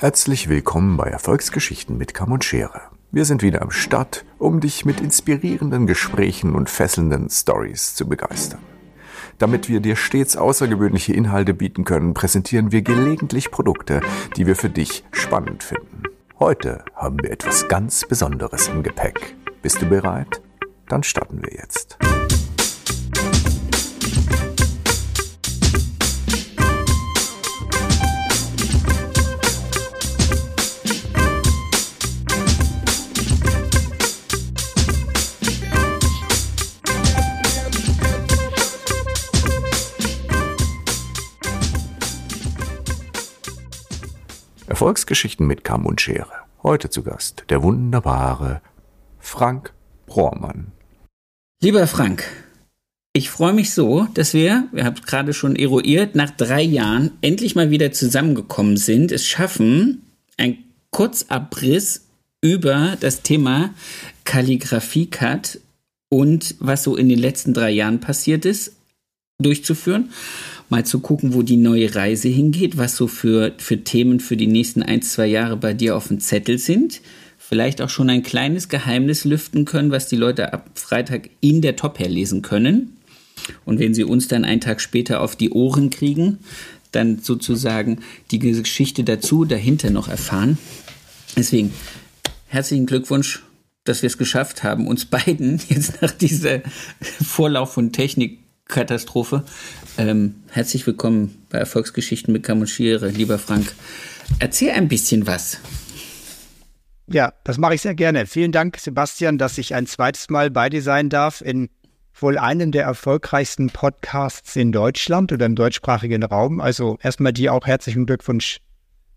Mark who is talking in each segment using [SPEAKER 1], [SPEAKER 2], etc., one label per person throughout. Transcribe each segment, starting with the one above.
[SPEAKER 1] Herzlich willkommen bei Erfolgsgeschichten mit Kamm und Schere. Wir sind wieder am Start, um dich mit inspirierenden Gesprächen und fesselnden Stories zu begeistern. Damit wir dir stets außergewöhnliche Inhalte bieten können, präsentieren wir gelegentlich Produkte, die wir für dich spannend finden. Heute haben wir etwas ganz Besonderes im Gepäck. Bist du bereit? Dann starten wir jetzt. Erfolgsgeschichten mit Kamm und Schere. Heute zu Gast der wunderbare Frank Brohrmann.
[SPEAKER 2] Lieber Frank, ich freue mich so, dass wir, wir haben es gerade schon eruiert, nach drei Jahren endlich mal wieder zusammengekommen sind, es schaffen, ein Kurzabriss über das Thema Kalligrafie-Cut und was so in den letzten drei Jahren passiert ist, durchzuführen mal zu gucken, wo die neue Reise hingeht, was so für, für Themen für die nächsten ein, zwei Jahre bei dir auf dem Zettel sind. Vielleicht auch schon ein kleines Geheimnis lüften können, was die Leute ab Freitag in der Top herlesen können. Und wenn sie uns dann einen Tag später auf die Ohren kriegen, dann sozusagen die Geschichte dazu, dahinter noch erfahren. Deswegen herzlichen Glückwunsch, dass wir es geschafft haben, uns beiden jetzt nach dieser Vorlauf von Technikkatastrophe ähm, herzlich willkommen bei Erfolgsgeschichten mit Kamuschiere, lieber Frank. Erzähl ein bisschen was.
[SPEAKER 3] Ja, das mache ich sehr gerne. Vielen Dank, Sebastian, dass ich ein zweites Mal bei dir sein darf in wohl einem der erfolgreichsten Podcasts in Deutschland oder im deutschsprachigen Raum. Also erstmal dir auch herzlichen Glückwunsch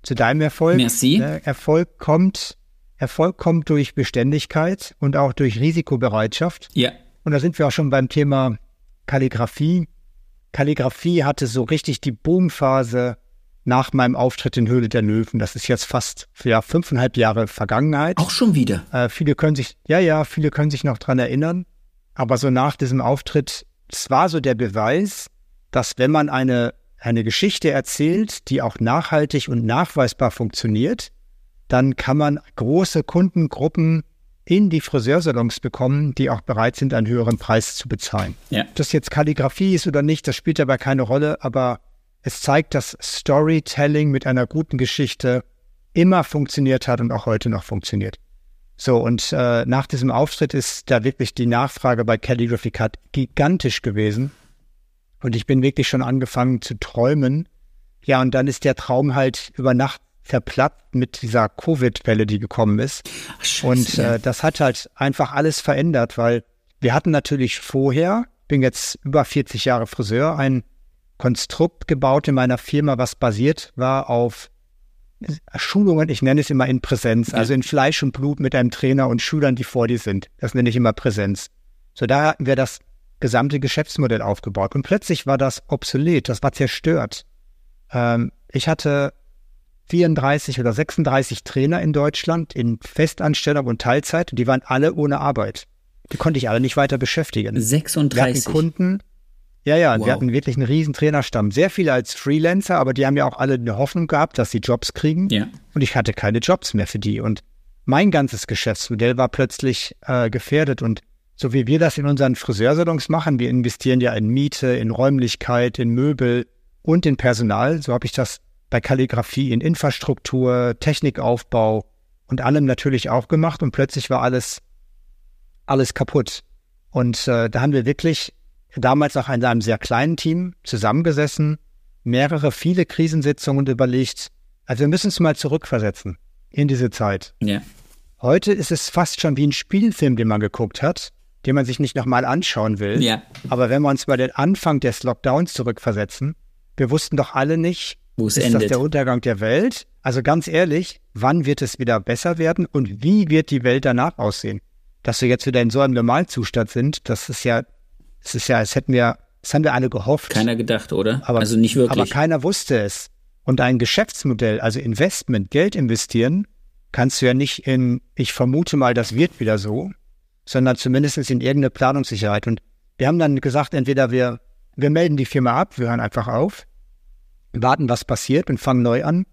[SPEAKER 3] zu deinem Erfolg.
[SPEAKER 2] Merci.
[SPEAKER 3] Ne, Erfolg kommt, Erfolg kommt durch Beständigkeit und auch durch Risikobereitschaft.
[SPEAKER 2] Ja.
[SPEAKER 3] Und da sind wir auch schon beim Thema Kalligrafie. Kalligrafie hatte so richtig die Boomphase nach meinem Auftritt in Höhle der Löwen. Das ist jetzt fast ja, fünfeinhalb Jahre Vergangenheit.
[SPEAKER 2] Auch schon wieder.
[SPEAKER 3] Äh, viele können sich, ja, ja, viele können sich noch dran erinnern. Aber so nach diesem Auftritt, es war so der Beweis, dass wenn man eine, eine Geschichte erzählt, die auch nachhaltig und nachweisbar funktioniert, dann kann man große Kundengruppen in die Friseursalons bekommen, die auch bereit sind, einen höheren Preis zu bezahlen.
[SPEAKER 2] Ja.
[SPEAKER 3] Ob das jetzt Kalligrafie ist oder nicht, das spielt dabei keine Rolle, aber es zeigt, dass Storytelling mit einer guten Geschichte immer funktioniert hat und auch heute noch funktioniert. So, und äh, nach diesem Auftritt ist da wirklich die Nachfrage bei Calligraphy Cut gigantisch gewesen. Und ich bin wirklich schon angefangen zu träumen. Ja, und dann ist der Traum halt über Nacht verplatzt mit dieser Covid-Welle, die gekommen ist.
[SPEAKER 2] Ach,
[SPEAKER 3] Und äh, das hat halt einfach alles verändert, weil wir hatten natürlich vorher, bin jetzt über 40 Jahre Friseur, ein Konstrukt gebaut in meiner Firma, was basiert war auf Schulungen, ich nenne es immer in Präsenz, also in Fleisch und Blut mit einem Trainer und Schülern, die vor dir sind. Das nenne ich immer Präsenz. So, da hatten wir das gesamte Geschäftsmodell aufgebaut. Und plötzlich war das obsolet, das war zerstört. Ähm, ich hatte 34 oder 36 Trainer in Deutschland in Festanstellung und Teilzeit und die waren alle ohne Arbeit. Die konnte ich alle nicht weiter beschäftigen. Wir
[SPEAKER 2] 36.
[SPEAKER 3] hatten Kunden, ja, ja,
[SPEAKER 2] Wow.
[SPEAKER 3] wir hatten wirklich einen riesen Trainerstamm. Sehr viele als Freelancer, aber die haben ja auch alle eine Hoffnung gehabt, dass sie Jobs kriegen.
[SPEAKER 2] Ja.
[SPEAKER 3] Und ich hatte keine Jobs mehr für die. Und mein ganzes Geschäftsmodell war plötzlich äh, gefährdet. Und so wie wir das in unseren Friseursalons machen, wir investieren ja in Miete, in Räumlichkeit, in Möbel und in Personal. So habe ich das bei Kalligrafie in Infrastruktur, Technikaufbau und allem natürlich auch gemacht. Und plötzlich war alles, alles kaputt. Und äh, da haben wir wirklich damals auch in einem sehr kleinen Team zusammengesessen, mehrere, viele Krisensitzungen überlegt, also wir müssen es mal zurückversetzen in diese Zeit.
[SPEAKER 2] Ja.
[SPEAKER 3] Heute ist es fast schon wie ein Spielfilm, den man geguckt hat, den man sich nicht nochmal anschauen will.
[SPEAKER 2] Ja.
[SPEAKER 3] Aber wenn wir uns mal den Anfang des Lockdowns zurückversetzen, wir wussten doch alle nicht,
[SPEAKER 2] Wo es
[SPEAKER 3] ist
[SPEAKER 2] endet.
[SPEAKER 3] das der Untergang der Welt? Also ganz ehrlich, wann wird es wieder besser werden und wie wird die Welt danach aussehen? Dass wir jetzt wieder in so einem Normalzustand sind, das ist ja, das ist ja, als hätten wir, das haben wir alle gehofft.
[SPEAKER 2] Keiner gedacht, oder?
[SPEAKER 3] Aber,
[SPEAKER 2] also nicht
[SPEAKER 3] Aber
[SPEAKER 2] wirklich.
[SPEAKER 3] keiner wusste es. Und ein Geschäftsmodell, also Investment, Geld investieren, kannst du ja nicht in, ich vermute mal, das wird wieder so, sondern zumindest in irgendeine Planungssicherheit. Und wir haben dann gesagt, entweder wir, wir melden die Firma ab, wir hören einfach auf, warten, was passiert und fangen neu an.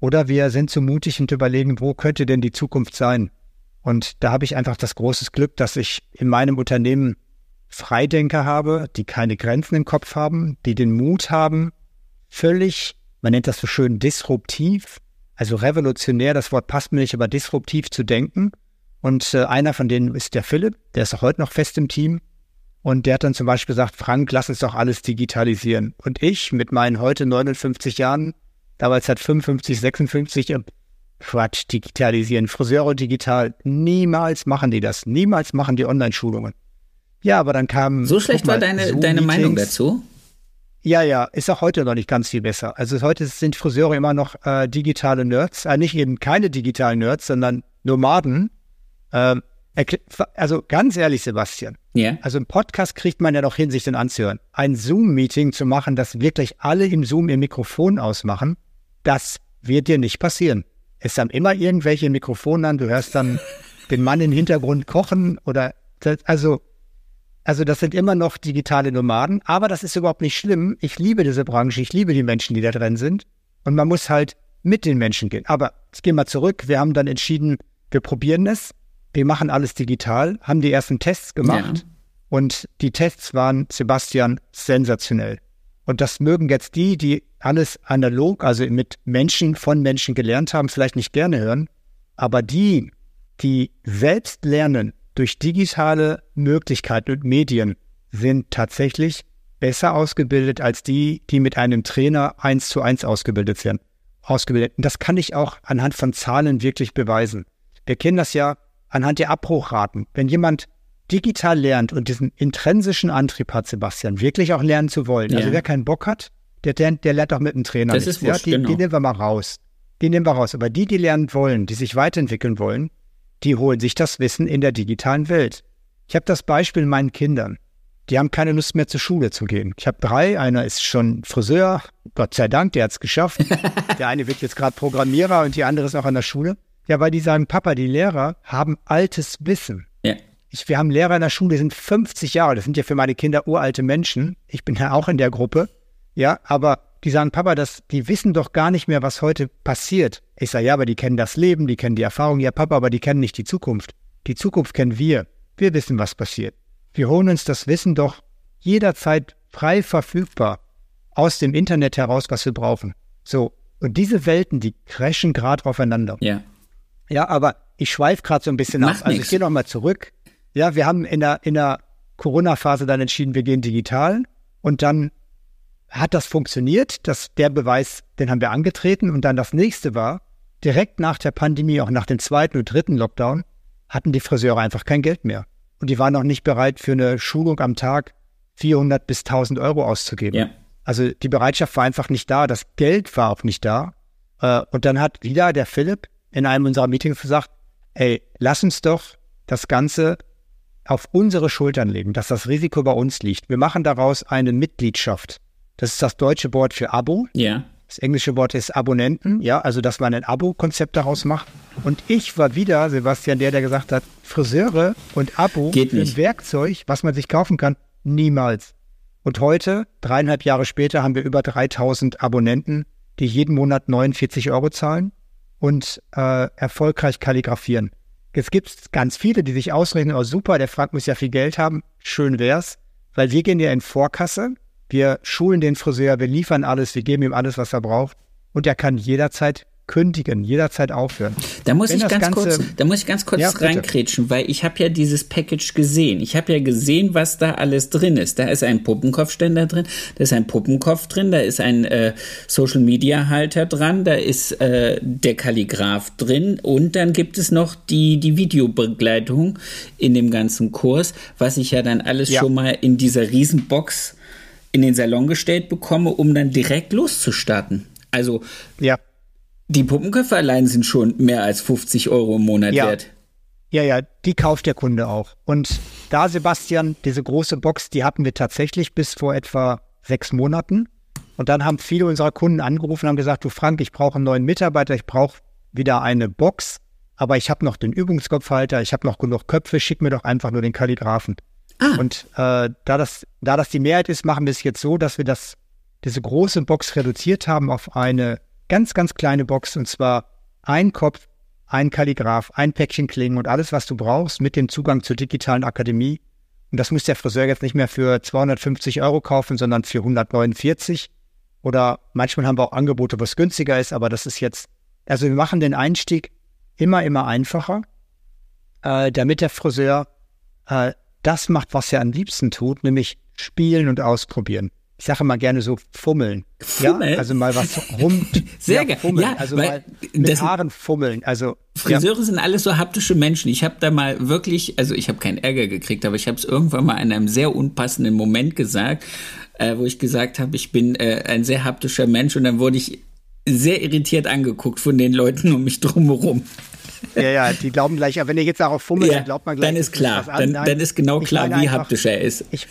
[SPEAKER 3] Oder wir sind zu mutig und überlegen, wo könnte denn die Zukunft sein? Und da habe ich einfach das große Glück, dass ich in meinem Unternehmen Freidenker habe, die keine Grenzen im Kopf haben, die den Mut haben, völlig, man nennt das so schön, disruptiv, also revolutionär, das Wort passt mir nicht, aber disruptiv zu denken. Und äh, einer von denen ist der Philipp, der ist auch heute noch fest im Team. Und der hat dann zum Beispiel gesagt, Frank, lass uns doch alles digitalisieren. Und ich mit meinen heute 59 Jahren, damals hat 55, 56, Quatsch, digitalisieren. Friseure digital. Niemals machen die das. Niemals machen die Online-Schulungen. Ja, aber dann kam.
[SPEAKER 2] So schlecht mal, war deine, deine Meinung dazu?
[SPEAKER 3] Ja, ja, ist auch heute noch nicht ganz viel besser. Also heute sind Friseure immer noch äh, digitale Nerds, äh, nicht eben keine digitalen Nerds, sondern Nomaden. Ähm, also ganz ehrlich, Sebastian. Ja. Yeah. Also im Podcast kriegt man ja noch hin, sich den anzuhören. Ein Zoom-Meeting zu machen, dass wirklich alle im Zoom ihr Mikrofon ausmachen, das wird dir nicht passieren. Es haben immer irgendwelche Mikrofone an, du hörst dann den Mann im Hintergrund kochen oder also also das sind immer noch digitale Nomaden, aber das ist überhaupt nicht schlimm. Ich liebe diese Branche, ich liebe die Menschen, die da drin sind. Und man muss halt mit den Menschen gehen. Aber jetzt gehen wir zurück. Wir haben dann entschieden, wir probieren es. Wir machen alles digital, haben die ersten Tests gemacht. Ja. Und die Tests waren, Sebastian, sensationell. Und das mögen jetzt die, die alles analog, also mit Menschen von Menschen gelernt haben, vielleicht nicht gerne hören. Aber die, die selbst lernen, durch digitale Möglichkeiten und Medien sind tatsächlich besser ausgebildet als die, die mit einem Trainer eins zu eins ausgebildet werden. Ausgebildet. Und das kann ich auch anhand von Zahlen wirklich beweisen. Wir kennen das ja anhand der Abbruchraten. Wenn jemand digital lernt und diesen intrinsischen Antrieb hat, Sebastian, wirklich auch lernen zu wollen. Also ja. Also wer keinen Bock hat, der, der, der lernt auch mit einem Trainer.
[SPEAKER 2] Das nichts. ist wurscht,
[SPEAKER 3] ja,
[SPEAKER 2] die, genau.
[SPEAKER 3] die nehmen wir mal raus. Die nehmen wir raus. Aber die, die lernen wollen, die sich weiterentwickeln wollen, die holen sich das Wissen in der digitalen Welt. Ich habe das Beispiel meinen Kindern. Die haben keine Lust mehr zur Schule zu gehen. Ich habe drei, einer ist schon Friseur, Gott sei Dank, der hat es geschafft. der eine wird jetzt gerade Programmierer und die andere ist auch an der Schule. Ja, weil die sagen, Papa, die Lehrer haben altes Wissen. Ja. Ich, wir haben Lehrer in der Schule, die sind 50 Jahre, das sind ja für meine Kinder uralte Menschen. Ich bin ja auch in der Gruppe. Ja, aber die sagen, Papa, das, die wissen doch gar nicht mehr, was heute passiert. Ich sage, ja, aber die kennen das Leben, die kennen die Erfahrung. Ja, Papa, aber die kennen nicht die Zukunft. Die Zukunft kennen wir. Wir wissen, was passiert. Wir holen uns das Wissen doch jederzeit frei verfügbar aus dem Internet heraus, was wir brauchen. So. Und diese Welten, die crashen gerade aufeinander. Ja. Ja, aber ich schweife gerade so ein bisschen Macht ab. Also nix. ich gehe nochmal zurück. Ja, wir haben in der, in der Corona-Phase dann entschieden, wir gehen digital. Und dann hat das funktioniert. Das, der Beweis, den haben wir angetreten. Und dann das nächste war, direkt nach der Pandemie, auch nach dem zweiten und dritten Lockdown, hatten die Friseure einfach kein Geld mehr. Und die waren auch nicht bereit, für eine Schulung am Tag 400 bis 1000 Euro auszugeben. Ja. Also die Bereitschaft war einfach nicht da. Das Geld war auch nicht da. Äh, und dann hat wieder der Philipp in einem unserer Meetings gesagt, ey, lass uns doch das Ganze auf unsere Schultern legen, dass das Risiko bei uns liegt. Wir machen daraus eine Mitgliedschaft. Das ist das deutsche Wort für Abo. Ja. Das englische Wort ist Abonnenten, ja, also dass man ein Abo-Konzept daraus macht. Und ich war wieder, Sebastian, der, der gesagt hat, Friseure und Abo
[SPEAKER 2] Geht für
[SPEAKER 3] ein Werkzeug, was man sich kaufen kann, niemals. Und heute, dreieinhalb Jahre später, haben wir über 3000 Abonnenten, die jeden Monat 49 Euro zahlen und äh, erfolgreich kalligrafieren. Jetzt gibt es ganz viele, die sich ausrechnen, oh super, der Frank muss ja viel Geld haben, schön wär's, weil wir gehen ja in Vorkasse wir schulen den Friseur, wir liefern alles, wir geben ihm alles, was er braucht. Und er kann jederzeit kündigen, jederzeit aufhören.
[SPEAKER 2] Da muss, ich ganz, kurz, da muss ich ganz kurz ja, reinkrätschen, weil ich habe ja dieses Package gesehen. Ich habe ja gesehen, was da alles drin ist. Da ist ein Puppenkopfständer drin, da ist ein Puppenkopf drin, da ist ein äh, Social Media Halter dran, da ist äh, der Kalligraph drin und dann gibt es noch die, die Videobegleitung in dem ganzen Kurs, was ich ja dann alles ja. schon mal in dieser Riesenbox in den Salon gestellt bekomme, um dann direkt loszustarten. Also ja. Die Puppenköpfe allein sind schon mehr als 50 Euro im Monat
[SPEAKER 3] ja.
[SPEAKER 2] wert.
[SPEAKER 3] Ja, ja, die kauft der Kunde auch. Und da, Sebastian, diese große Box, die hatten wir tatsächlich bis vor etwa sechs Monaten. Und dann haben viele unserer Kunden angerufen und haben gesagt, du Frank, ich brauche einen neuen Mitarbeiter, ich brauche wieder eine Box, aber ich habe noch den Übungskopfhalter, ich habe noch genug Köpfe, schick mir doch einfach nur den Kalligraphen. Ah. Und äh, da, das, da das die Mehrheit ist, machen wir es jetzt so, dass wir das, diese große Box reduziert haben auf eine ganz, ganz kleine Box und zwar ein Kopf, ein Kalligraph, ein Päckchen Klingen und alles, was du brauchst mit dem Zugang zur digitalen Akademie. Und das muss der Friseur jetzt nicht mehr für 250 Euro kaufen, sondern für 149. Oder manchmal haben wir auch Angebote, wo es günstiger ist, aber das ist jetzt, also wir machen den Einstieg immer, immer einfacher, äh, damit der Friseur äh, das macht, was er am liebsten tut, nämlich spielen und ausprobieren ich sage mal gerne so fummeln. Fummeln? Ja, also mal was rum.
[SPEAKER 2] Sehr ja, geil. Ja,
[SPEAKER 3] also mal mit das, Haaren fummeln. Also
[SPEAKER 2] Friseure ja. sind alles so haptische Menschen. Ich habe da mal wirklich, also ich habe keinen Ärger gekriegt, aber ich habe es irgendwann mal in einem sehr unpassenden Moment gesagt, äh, wo ich gesagt habe, ich bin äh, ein sehr haptischer Mensch und dann wurde ich sehr irritiert angeguckt von den Leuten um mich drumherum.
[SPEAKER 3] Ja, ja, die glauben gleich, wenn ihr jetzt darauf fummelt, ja, dann glaubt man gleich.
[SPEAKER 2] Dann ist klar, dann, dann, ist genau klar, wie haptisch er ist.
[SPEAKER 3] Ich,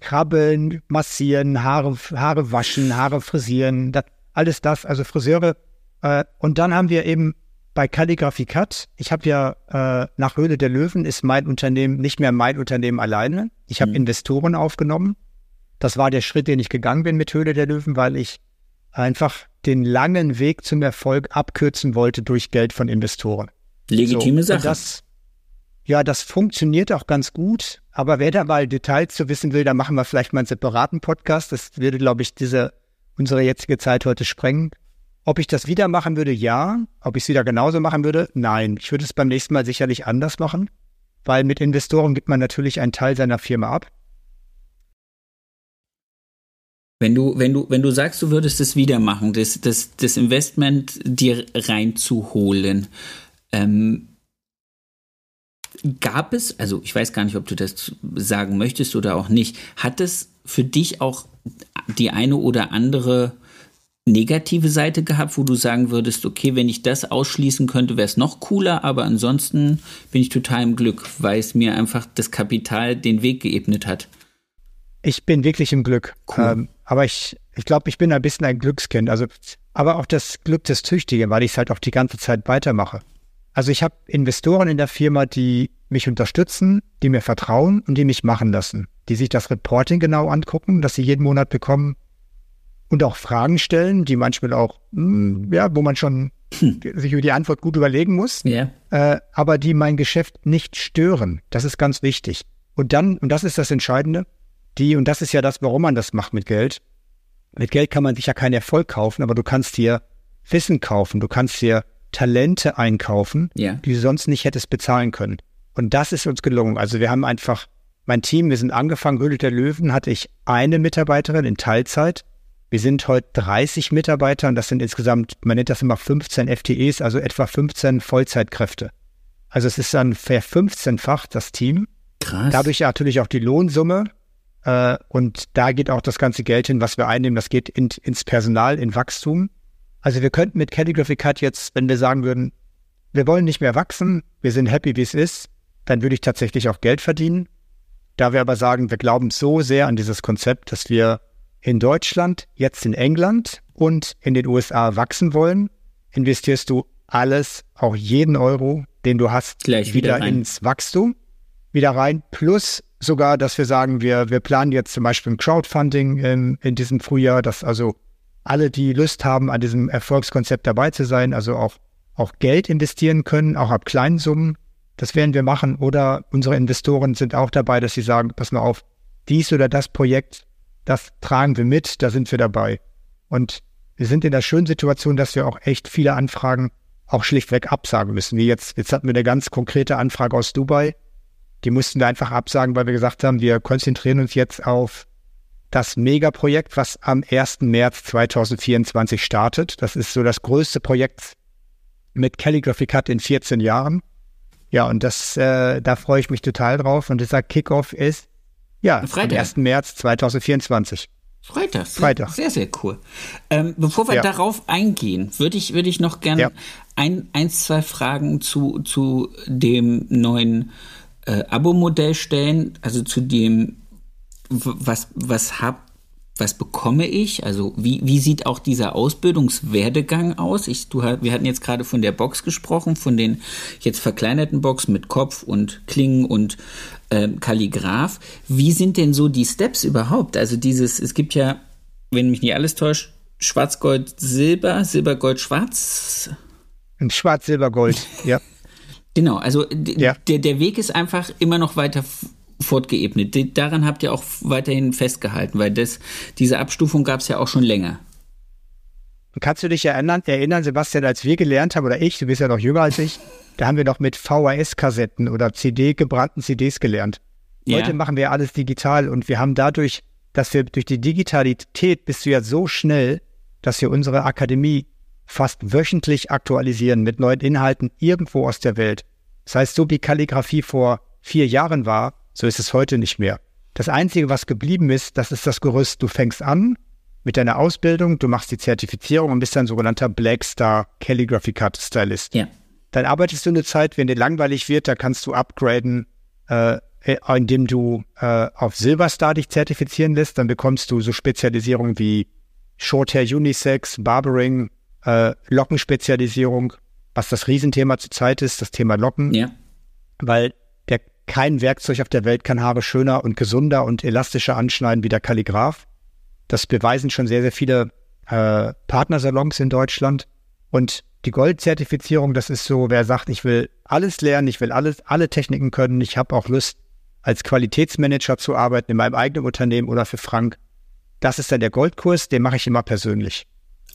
[SPEAKER 3] krabbeln, massieren, Haare, Haare waschen, Haare frisieren, das, alles das, also Friseure. Äh, und dann haben wir eben bei Calligraphy Cut, ich habe ja äh, nach Höhle der Löwen ist mein Unternehmen nicht mehr mein Unternehmen alleine. Ich habe mhm. Investoren aufgenommen. Das war der Schritt, den ich gegangen bin mit Höhle der Löwen, weil ich einfach den langen Weg zum Erfolg abkürzen wollte durch Geld von Investoren.
[SPEAKER 2] Legitime so, Sache.
[SPEAKER 3] Das, ja, das funktioniert auch ganz gut. Aber wer da mal Details zu wissen will, dann machen wir vielleicht mal einen separaten Podcast. Das würde, glaube ich, diese, unsere jetzige Zeit heute sprengen. Ob ich das wieder machen würde, ja. Ob ich es wieder genauso machen würde, nein. Ich würde es beim nächsten Mal sicherlich anders machen, weil mit Investoren gibt man natürlich einen Teil seiner Firma ab.
[SPEAKER 2] Wenn du, wenn du, wenn du sagst, du würdest es wieder machen, das, das, das Investment dir reinzuholen, ähm, Gab es, also ich weiß gar nicht, ob du das sagen möchtest oder auch nicht, hat es für dich auch die eine oder andere negative Seite gehabt, wo du sagen würdest, okay, wenn ich das ausschließen könnte, wäre es noch cooler, aber ansonsten bin ich total im Glück, weil es mir einfach das Kapital den Weg geebnet hat.
[SPEAKER 3] Ich bin wirklich im Glück. Cool. Ähm, aber ich, ich glaube, ich bin ein bisschen ein Glückskind. Also, aber auch das Glück des Tüchtigen, weil ich es halt auch die ganze Zeit weitermache. Also ich habe Investoren in der Firma, die mich unterstützen, die mir vertrauen und die mich machen lassen, die sich das Reporting genau angucken, das sie jeden Monat bekommen und auch Fragen stellen, die manchmal auch, mh, hm, ja, wo man schon hm. sich über die Antwort gut überlegen muss,
[SPEAKER 2] yeah.
[SPEAKER 3] äh, aber die mein Geschäft nicht stören. Das ist ganz wichtig. Und dann, und das ist das Entscheidende, die, und das ist ja das, warum man das macht mit Geld. Mit Geld kann man sich ja keinen Erfolg kaufen, aber du kannst dir Wissen kaufen, du kannst dir Talente einkaufen,
[SPEAKER 2] ja.
[SPEAKER 3] die du sonst nicht hättest bezahlen können. Und das ist uns gelungen. Also wir haben einfach, mein Team, wir sind angefangen, Höhle der Löwen, hatte ich eine Mitarbeiterin in Teilzeit. Wir sind heute 30 Mitarbeiter und das sind insgesamt, man nennt das immer 15 FTEs, also etwa 15 Vollzeitkräfte. Also es ist dann ver 15-fach das Team.
[SPEAKER 2] Krass.
[SPEAKER 3] Dadurch natürlich auch die Lohnsumme. Äh, und da geht auch das ganze Geld hin, was wir einnehmen. Das geht in, ins Personal, in Wachstum. Also wir könnten mit Calligraphy Cut jetzt, wenn wir sagen würden, wir wollen nicht mehr wachsen, wir sind happy, wie es ist, dann würde ich tatsächlich auch Geld verdienen. Da wir aber sagen, wir glauben so sehr an dieses Konzept, dass wir in Deutschland, jetzt in England und in den USA wachsen wollen, investierst du alles, auch jeden Euro, den du hast,
[SPEAKER 2] Gleich wieder, wieder
[SPEAKER 3] ins Wachstum, wieder rein. Plus sogar, dass wir sagen, wir, wir planen jetzt zum Beispiel ein Crowdfunding in, in diesem Frühjahr, dass also alle, die Lust haben, an diesem Erfolgskonzept dabei zu sein, also auch, auch Geld investieren können, auch ab kleinen Summen. Das werden wir machen. Oder unsere Investoren sind auch dabei, dass sie sagen, pass mal auf, dies oder das Projekt, das tragen wir mit, da sind wir dabei. Und wir sind in der schönen Situation, dass wir auch echt viele Anfragen auch schlichtweg absagen müssen. Wie jetzt, jetzt hatten wir eine ganz konkrete Anfrage aus Dubai. Die mussten wir einfach absagen, weil wir gesagt haben, wir konzentrieren uns jetzt auf das Megaprojekt, was am 1. März 2024 startet. Das ist so das größte Projekt mit Calligraphy Cut in 14 Jahren. Ja, und das, äh, da freue ich mich total drauf. Und dieser Kickoff ist, ja, Freitag. am 1. März 2024.
[SPEAKER 2] Freitag.
[SPEAKER 3] Freitag.
[SPEAKER 2] Sehr, sehr cool. Ähm, bevor wir ja. darauf eingehen, würde ich, würde ich noch gerne ja. ein, eins, zwei Fragen zu, zu dem neuen äh, Abo-Modell stellen, also zu dem was, was hab, was bekomme ich? Also wie, wie sieht auch dieser Ausbildungswerdegang aus? Ich, du, wir hatten jetzt gerade von der Box gesprochen, von den jetzt verkleinerten Box mit Kopf und Klingen und äh, Kalligraph. Wie sind denn so die Steps überhaupt? Also dieses, es gibt ja, wenn mich nicht alles täuscht, Schwarz-Gold, Silber, Silber, Gold, Schwarz.
[SPEAKER 3] Schwarz, Silber, Gold, ja.
[SPEAKER 2] Genau, also ja. der, der Weg ist einfach immer noch weiter fortgeebnet. Daran habt ihr auch weiterhin festgehalten, weil das, diese Abstufung gab es ja auch schon länger.
[SPEAKER 3] Kannst du dich erinnern, erinnern, Sebastian, als wir gelernt haben, oder ich, du bist ja noch jünger als ich, da haben wir noch mit VHS-Kassetten oder CD, gebrannten CDs gelernt. Heute ja. machen wir alles digital und wir haben dadurch, dass wir durch die Digitalität bist du ja so schnell, dass wir unsere Akademie fast wöchentlich aktualisieren mit neuen Inhalten irgendwo aus der Welt. Das heißt, so wie Kalligrafie vor vier Jahren war, so ist es heute nicht mehr. Das Einzige, was geblieben ist, das ist das Gerüst. Du fängst an mit deiner Ausbildung, du machst die Zertifizierung und bist ein sogenannter Black Star Calligraphy Cut Stylist. Ja. Dann arbeitest du eine Zeit, wenn dir langweilig wird, da kannst du upgraden, äh, indem du äh, auf Silverstar dich zertifizieren lässt. Dann bekommst du so Spezialisierungen wie Shorthair Unisex, Barbering, äh, Lockenspezialisierung, was das Riesenthema zurzeit ist, das Thema Locken. Ja. Weil kein Werkzeug auf der Welt kann Haare schöner und gesunder und elastischer anschneiden wie der Kalligraph. Das beweisen schon sehr, sehr viele äh, Partnersalons in Deutschland. Und die Goldzertifizierung, das ist so, wer sagt, ich will alles lernen, ich will alles, alle Techniken können, ich habe auch Lust, als Qualitätsmanager zu arbeiten in meinem eigenen Unternehmen oder für Frank. Das ist dann der Goldkurs, den mache ich immer persönlich.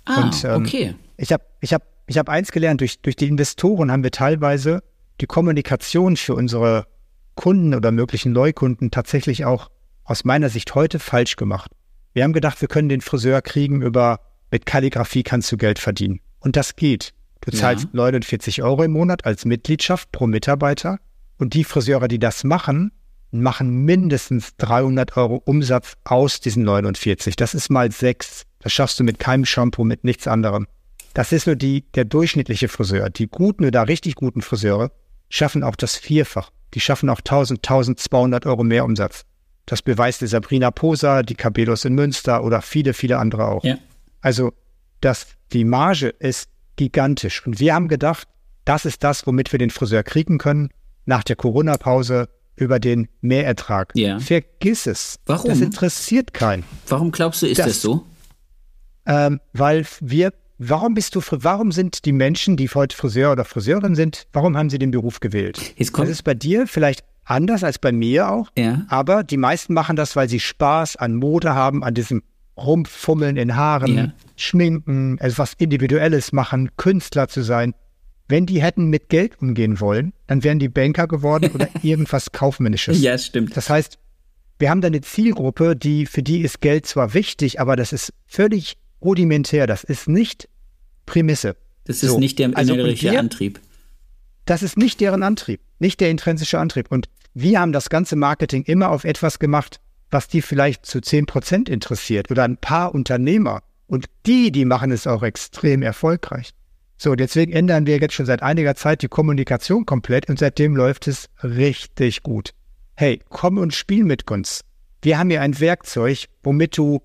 [SPEAKER 2] Ah, und, ähm, okay.
[SPEAKER 3] Ich habe ich hab, ich hab eins gelernt, durch, durch die Investoren haben wir teilweise die Kommunikation für unsere Kunden oder möglichen Neukunden tatsächlich auch aus meiner Sicht heute falsch gemacht. Wir haben gedacht, wir können den Friseur kriegen über, mit Kalligrafie kannst du Geld verdienen. Und das geht. Du zahlst ja. 49 Euro im Monat als Mitgliedschaft pro Mitarbeiter. Und die Friseure, die das machen, machen mindestens 300 Euro Umsatz aus diesen 49. Das ist mal sechs. Das schaffst du mit keinem Shampoo, mit nichts anderem. Das ist nur die, der durchschnittliche Friseur. Die guten oder richtig guten Friseure schaffen auch das Vierfach die schaffen auch 1000, 1200 Euro mehr Umsatz. Das beweist die Sabrina Posa, die Cabellos in Münster oder viele, viele andere auch. Ja. Also, das, die Marge ist gigantisch. Und wir haben gedacht, das ist das, womit wir den Friseur kriegen können nach der Corona-Pause über den Mehrertrag. Ja. Vergiss es.
[SPEAKER 2] Warum?
[SPEAKER 3] Das interessiert keinen.
[SPEAKER 2] Warum glaubst du, ist das, das so?
[SPEAKER 3] Ähm, weil wir Warum bist du, warum sind die Menschen, die heute Friseur oder Friseurin sind, warum haben sie den Beruf gewählt? Das ist bei dir vielleicht anders als bei mir auch, ja. aber die meisten machen das, weil sie Spaß an Mode haben, an diesem Rumpfummeln in Haaren, ja. Schminken, etwas Individuelles machen, Künstler zu sein. Wenn die hätten mit Geld umgehen wollen, dann wären die Banker geworden oder irgendwas Kaufmännisches.
[SPEAKER 2] Ja, stimmt.
[SPEAKER 3] Das heißt, wir haben da eine Zielgruppe, die, für die ist Geld zwar wichtig, aber das ist völlig rudimentär. Das ist nicht Prämisse.
[SPEAKER 2] Das ist so. nicht der also innerische Antrieb.
[SPEAKER 3] Das ist nicht deren Antrieb, nicht der intrinsische Antrieb. Und wir haben das ganze Marketing immer auf etwas gemacht, was die vielleicht zu 10 Prozent interessiert oder ein paar Unternehmer. Und die, die machen es auch extrem erfolgreich. So, deswegen ändern wir jetzt schon seit einiger Zeit die Kommunikation komplett und seitdem läuft es richtig gut. Hey, komm und spiel mit uns. Wir haben hier ein Werkzeug, womit du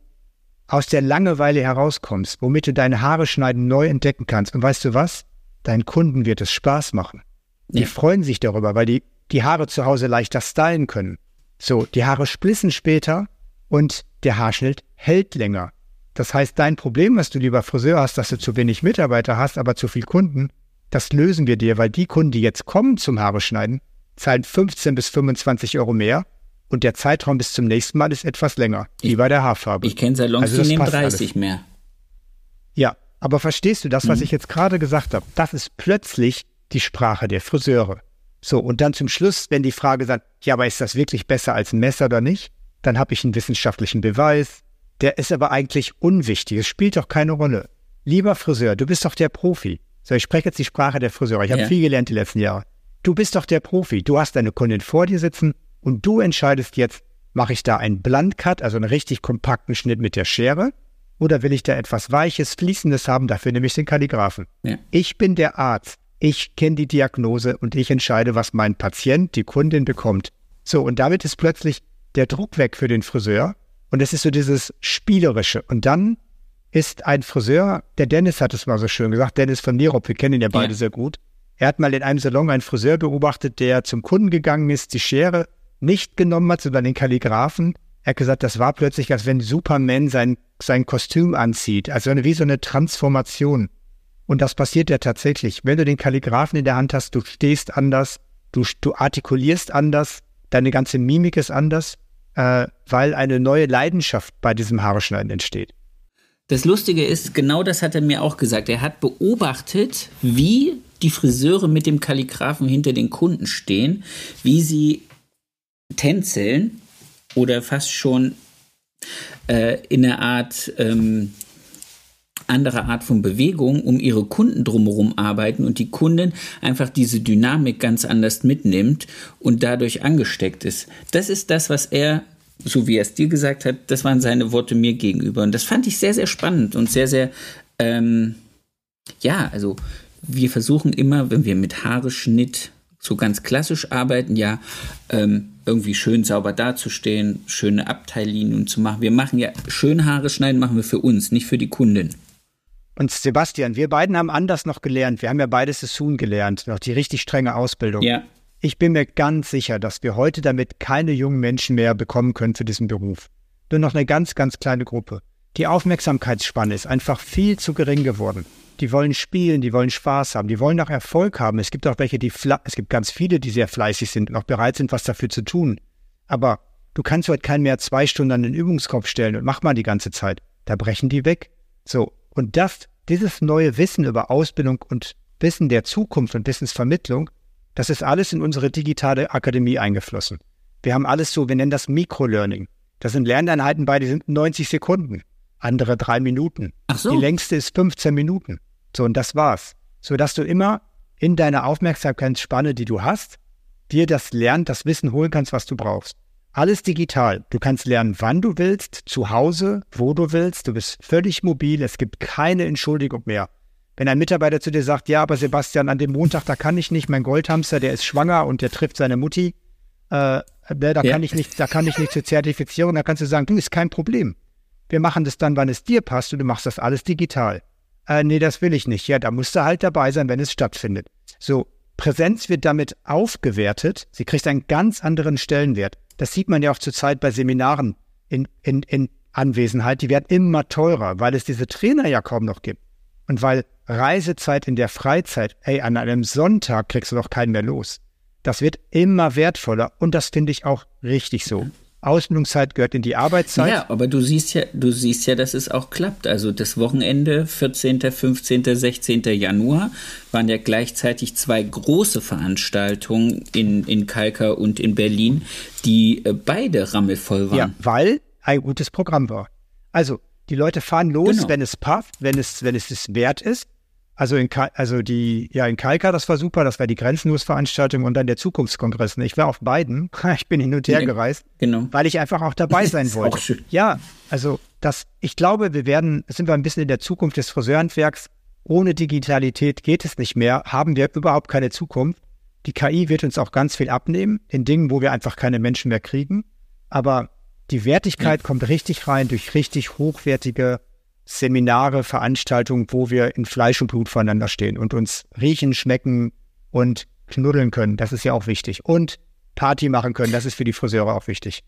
[SPEAKER 3] aus der Langeweile herauskommst, womit du deine Haare schneiden neu entdecken kannst. Und weißt du was? Deinen Kunden wird es Spaß machen. Die ja. freuen sich darüber, weil die die Haare zu Hause leichter stylen können. So, die Haare splissen später und der Haarschnitt hält länger. Das heißt, dein Problem, was du lieber Friseur hast, dass du zu wenig Mitarbeiter hast, aber zu viel Kunden, das lösen wir dir, weil die Kunden, die jetzt kommen zum Haare schneiden, zahlen 15 bis 25 Euro mehr und der Zeitraum bis zum nächsten Mal ist etwas länger, ich, wie bei der Haarfarbe.
[SPEAKER 2] Ich kenne Salons, also die nehmen 30 alles. mehr.
[SPEAKER 3] Ja, aber verstehst du das, was mhm. ich jetzt gerade gesagt habe? Das ist plötzlich die Sprache der Friseure. So, und dann zum Schluss, wenn die Frage sagt, ja, aber ist das wirklich besser als ein Messer oder nicht? Dann habe ich einen wissenschaftlichen Beweis. Der ist aber eigentlich unwichtig. Es spielt doch keine Rolle. Lieber Friseur, du bist doch der Profi. So, ich spreche jetzt die Sprache der Friseure. Ich habe ja. viel gelernt die letzten Jahre. Du bist doch der Profi. Du hast deine Kundin vor dir sitzen und du entscheidest jetzt, mache ich da einen Blunt-Cut, also einen richtig kompakten Schnitt mit der Schere, oder will ich da etwas Weiches, Fließendes haben, dafür nehme ich den Kalligraphen. Ja. Ich bin der Arzt, ich kenne die Diagnose und ich entscheide, was mein Patient, die Kundin bekommt. So, und damit ist plötzlich der Druck weg für den Friseur und es ist so dieses Spielerische. Und dann ist ein Friseur, der Dennis hat es mal so schön gesagt, Dennis von Nierop, wir kennen ihn ja beide ja. sehr gut. Er hat mal in einem Salon einen Friseur beobachtet, der zum Kunden gegangen ist, die Schere nicht genommen hat, sondern den Kalligraphen. Er hat gesagt, das war plötzlich, als wenn Superman sein, sein Kostüm anzieht. Also wie so eine Transformation. Und das passiert ja tatsächlich. Wenn du den Kalligraphen in der Hand hast, du stehst anders, du, du artikulierst anders, deine ganze Mimik ist anders, äh, weil eine neue Leidenschaft bei diesem Haarschneiden entsteht.
[SPEAKER 2] Das Lustige ist, genau das hat er mir auch gesagt. Er hat beobachtet, wie die Friseure mit dem Kalligraphen hinter den Kunden stehen, wie sie tänzeln oder fast schon äh, in einer Art ähm, andere Art von Bewegung um ihre Kunden drumherum arbeiten und die Kunden einfach diese Dynamik ganz anders mitnimmt und dadurch angesteckt ist. Das ist das, was er, so wie er es dir gesagt hat, das waren seine Worte mir gegenüber. Und das fand ich sehr, sehr spannend und sehr, sehr, ähm, ja, also wir versuchen immer, wenn wir mit Haareschnitt so ganz klassisch arbeiten, ja, ähm, irgendwie schön sauber dazustehen, schöne Abteillinien zu machen. Wir machen ja schön Haare schneiden, machen wir für uns, nicht für die Kunden.
[SPEAKER 3] Und Sebastian, wir beiden haben anders noch gelernt. Wir haben ja beide Sassoon gelernt, noch die richtig strenge Ausbildung.
[SPEAKER 2] Ja.
[SPEAKER 3] Ich bin mir ganz sicher, dass wir heute damit keine jungen Menschen mehr bekommen können für diesen Beruf. Nur noch eine ganz, ganz kleine Gruppe. Die Aufmerksamkeitsspanne ist einfach viel zu gering geworden. Die wollen spielen, die wollen Spaß haben, die wollen auch Erfolg haben. Es gibt auch welche, die es gibt ganz viele, die sehr fleißig sind und auch bereit sind, was dafür zu tun. Aber du kannst heute keinen mehr zwei Stunden an den Übungskopf stellen und mach mal die ganze Zeit. Da brechen die weg. So, und das, dieses neue Wissen über Ausbildung und Wissen der Zukunft und Wissensvermittlung, das ist alles in unsere digitale Akademie eingeflossen. Wir haben alles so, wir nennen das Microlearning. Das sind Lerneinheiten bei, die sind 90 Sekunden, andere drei Minuten.
[SPEAKER 2] Ach so.
[SPEAKER 3] Die längste ist 15 Minuten. So, und das war's. So dass du immer in deiner Aufmerksamkeitsspanne, die du hast, dir das Lernen, das Wissen holen kannst, was du brauchst. Alles digital. Du kannst lernen, wann du willst, zu Hause, wo du willst. Du bist völlig mobil. Es gibt keine Entschuldigung mehr. Wenn ein Mitarbeiter zu dir sagt, ja, aber Sebastian, an dem Montag, da kann ich nicht, mein Goldhamster, der ist schwanger und der trifft seine Mutti, äh, da ja. kann ich nicht, da kann ich nicht zur Zertifizierung, da kannst du sagen, du, ist kein Problem. Wir machen das dann, wann es dir passt und du machst das alles digital. Äh, nee, das will ich nicht. Ja, da musst du halt dabei sein, wenn es stattfindet. So, Präsenz wird damit aufgewertet. Sie kriegt einen ganz anderen Stellenwert. Das sieht man ja auch zurzeit bei Seminaren in, in, in Anwesenheit. Die werden immer teurer, weil es diese Trainer ja kaum noch gibt. Und weil Reisezeit in der Freizeit, ey, an einem Sonntag kriegst du doch keinen mehr los. Das wird immer wertvoller und das finde ich auch richtig so. Ausbildungszeit gehört in die Arbeitszeit.
[SPEAKER 2] Ja, aber du siehst ja, du siehst ja, dass es auch klappt. Also das Wochenende, 14., 15., 16. Januar, waren ja gleichzeitig zwei große Veranstaltungen in, in Kalka und in Berlin, die äh, beide rammelvoll waren. Ja,
[SPEAKER 3] weil ein gutes Programm war. Also, die Leute fahren los, genau. wenn es passt, wenn es, wenn es es wert ist. Also in, also die, ja, in Kalka, das war super, das war die Grenzenlos-Veranstaltung und dann der Zukunftskongress. Ich war auf beiden. Ich bin hin und her gereist,
[SPEAKER 2] genau.
[SPEAKER 3] weil ich einfach auch dabei sein wollte. Auch schön. Ja, also das, ich glaube, wir werden, sind wir ein bisschen in der Zukunft des Friseurhandwerks. Ohne Digitalität geht es nicht mehr, haben wir überhaupt keine Zukunft. Die KI wird uns auch ganz viel abnehmen in Dingen, wo wir einfach keine Menschen mehr kriegen. Aber die Wertigkeit ja. kommt richtig rein durch richtig hochwertige Seminare, Veranstaltungen, wo wir in Fleisch und Blut voneinander stehen und uns riechen, schmecken und knuddeln können. Das ist ja auch wichtig. Und Party machen können, das ist für die Friseure auch wichtig.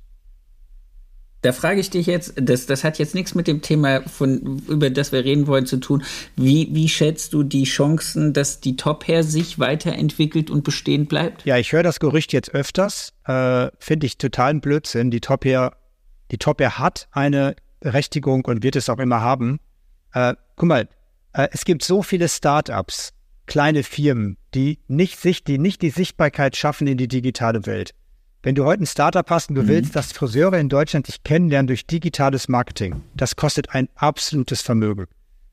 [SPEAKER 2] Da frage ich dich jetzt, das, das hat jetzt nichts mit dem Thema, von, über das wir reden wollen, zu tun. Wie, wie schätzt du die Chancen, dass die Top-Hair sich weiterentwickelt und bestehen bleibt?
[SPEAKER 3] Ja, ich höre das Gerücht jetzt öfters. Äh, Finde ich totalen Blödsinn. Die Top-Hair die Top-Hair hat eine Berechtigung und wird es auch immer haben. Äh, guck mal, äh, es gibt so viele Startups, kleine Firmen, die nicht, sich, die nicht die Sichtbarkeit schaffen in die digitale Welt. Wenn du heute ein Startup hast und du mhm. willst, dass Friseure in Deutschland dich kennenlernen durch digitales Marketing, das kostet ein absolutes Vermögen.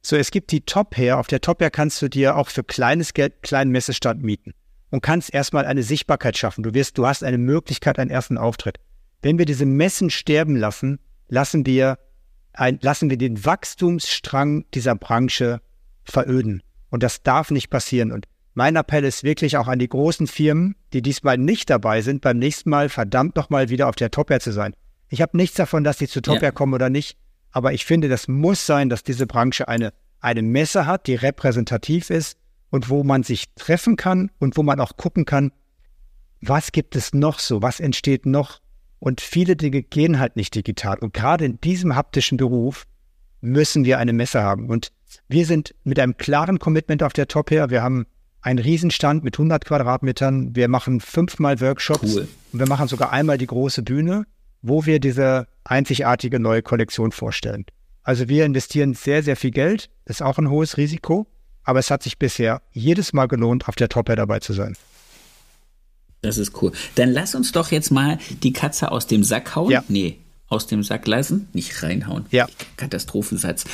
[SPEAKER 3] So, es gibt die Top Hair. Auf der Top Hair kannst du dir auch für kleines Geld kleinen Messestand mieten und kannst erstmal eine Sichtbarkeit schaffen. Du wirst, du hast eine Möglichkeit, einen ersten Auftritt. Wenn wir diese Messen sterben lassen, lassen wir ein, lassen wir den Wachstumsstrang dieser Branche veröden. Und das darf nicht passieren. Und mein Appell ist wirklich auch an die großen Firmen, die diesmal nicht dabei sind, beim nächsten Mal verdammt nochmal wieder auf der Topware zu sein. Ich habe nichts davon, dass sie zu Topware ja. kommen oder nicht. Aber ich finde, das muss sein, dass diese Branche eine, eine Messe hat, die repräsentativ ist und wo man sich treffen kann und wo man auch gucken kann, was gibt es noch so, was entsteht noch Und viele Dinge gehen halt nicht digital. Und gerade in diesem haptischen Beruf müssen wir eine Messe haben. Und wir sind mit einem klaren Commitment auf der Top her. Wir haben einen Riesenstand mit 100 Quadratmetern. Wir machen fünfmal Workshops. Cool. Und wir machen sogar einmal die große Bühne, wo wir diese einzigartige neue Kollektion vorstellen. Also wir investieren sehr, sehr viel Geld. Ist auch ein hohes Risiko. Aber es hat sich bisher jedes Mal gelohnt, auf der Top Hair dabei zu sein.
[SPEAKER 2] Das ist cool. Dann lass uns doch jetzt mal die Katze aus dem Sack hauen. Ja. Nee, aus dem Sack lassen, nicht reinhauen.
[SPEAKER 3] Ja.
[SPEAKER 2] Katastrophensatz.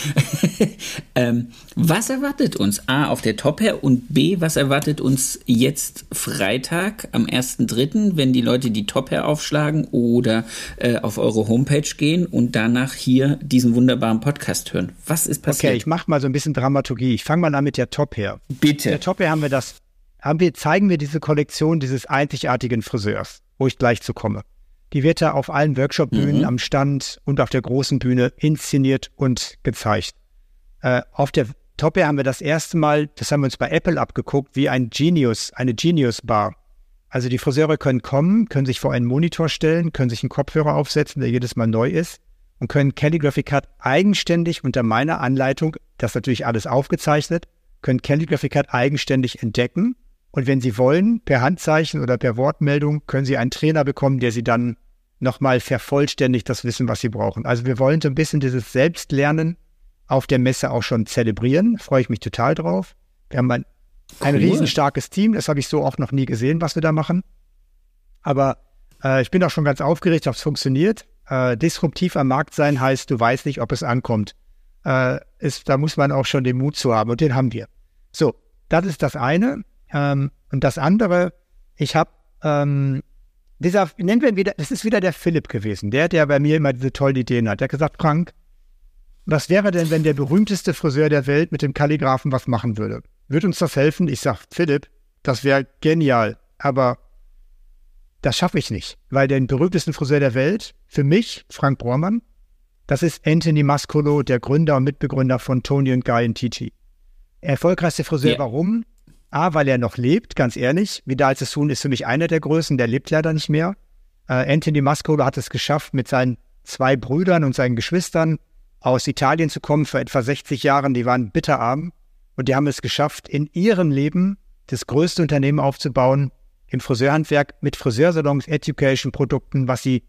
[SPEAKER 2] ähm, was erwartet uns? A, auf der Top her und B, was erwartet uns jetzt Freitag am 1.3., wenn die Leute die Top her aufschlagen oder äh, auf eure Homepage gehen und danach hier diesen wunderbaren Podcast hören? Was ist passiert?
[SPEAKER 3] Okay, ich mache mal so ein bisschen Dramaturgie. Ich fange mal an mit der Top her.
[SPEAKER 2] Bitte.
[SPEAKER 3] der Top her haben wir das, haben wir, zeigen wir diese Kollektion dieses einzigartigen Friseurs, wo ich gleich zu komme. Die wird da auf allen Workshop-Bühnen mhm. am Stand und auf der großen Bühne inszeniert und gezeigt. Äh, auf der Top Air haben wir das erste Mal, das haben wir uns bei Apple abgeguckt, wie ein Genius, eine Genius Bar. Also die Friseure können kommen, können sich vor einen Monitor stellen, können sich einen Kopfhörer aufsetzen, der jedes Mal neu ist und können Calligraphy Cut eigenständig unter meiner Anleitung, das natürlich alles aufgezeichnet, können Calligraphy Cut eigenständig entdecken und wenn Sie wollen, per Handzeichen oder per Wortmeldung, können Sie einen Trainer bekommen, der Sie dann nochmal vervollständigt das Wissen, was Sie brauchen. Also wir wollen so ein bisschen dieses Selbstlernen auf der Messe auch schon zelebrieren. Freue ich mich total drauf. Wir haben ein, cool. ein riesenstarkes Team. Das habe ich so auch noch nie gesehen, was wir da machen. Aber äh, ich bin auch schon ganz aufgeregt, ob es funktioniert. Äh, disruptiv am Markt sein heißt, du weißt nicht, ob es ankommt. Äh, ist, da muss man auch schon den Mut zu haben und den haben wir. So, das ist das eine. Ähm, und das andere, ich habe ähm, dieser, nennen wir ihn wieder, das ist wieder der Philipp gewesen, der, der bei mir immer diese tollen Ideen hat. Der hat gesagt, Frank, was wäre denn, wenn der berühmteste Friseur der Welt mit dem Kalligraphen was machen würde? Würde uns das helfen? Ich sag, Philipp, das wäre genial, aber das schaffe ich nicht, weil den berühmtesten Friseur der Welt, für mich, Frank Bormann, das ist Anthony Mascolo, der Gründer und Mitbegründer von Tony und Guy und Titi. Erfolgreichste Friseur, yeah. warum? A, weil er noch lebt, ganz ehrlich. Vidal Sassoon ist für mich einer der Größten, der lebt leider nicht mehr. Äh, Anthony Mascolo hat es geschafft, mit seinen zwei Brüdern und seinen Geschwistern aus Italien zu kommen für etwa 60 Jahre. Die waren bitterarm und die haben es geschafft, in ihrem Leben das größte Unternehmen aufzubauen im Friseurhandwerk mit Friseursalons, Education-Produkten, was sie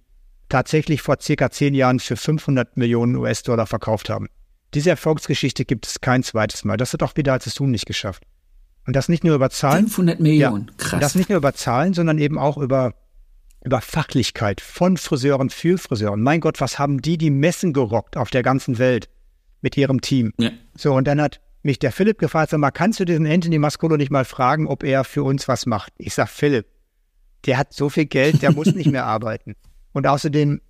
[SPEAKER 3] tatsächlich vor circa zehn Jahren für 500 Millionen US-Dollar verkauft haben. Diese Erfolgsgeschichte gibt es kein zweites Mal. Das hat auch Vidal Sassoon nicht geschafft. Und das nicht nur über Zahlen.
[SPEAKER 2] 500 Millionen, ja, krass.
[SPEAKER 3] Das nicht nur über Zahlen, sondern eben auch über, über Fachlichkeit von Friseuren für Friseuren. Mein Gott, was haben die die Messen gerockt auf der ganzen Welt mit ihrem Team? Ja. So, und dann hat mich der Philipp gefragt, sag mal, kannst du diesen Anthony Mascolo nicht mal fragen, ob er für uns was macht? Ich sag, Philipp, der hat so viel Geld, der muss nicht mehr arbeiten. Und außerdem,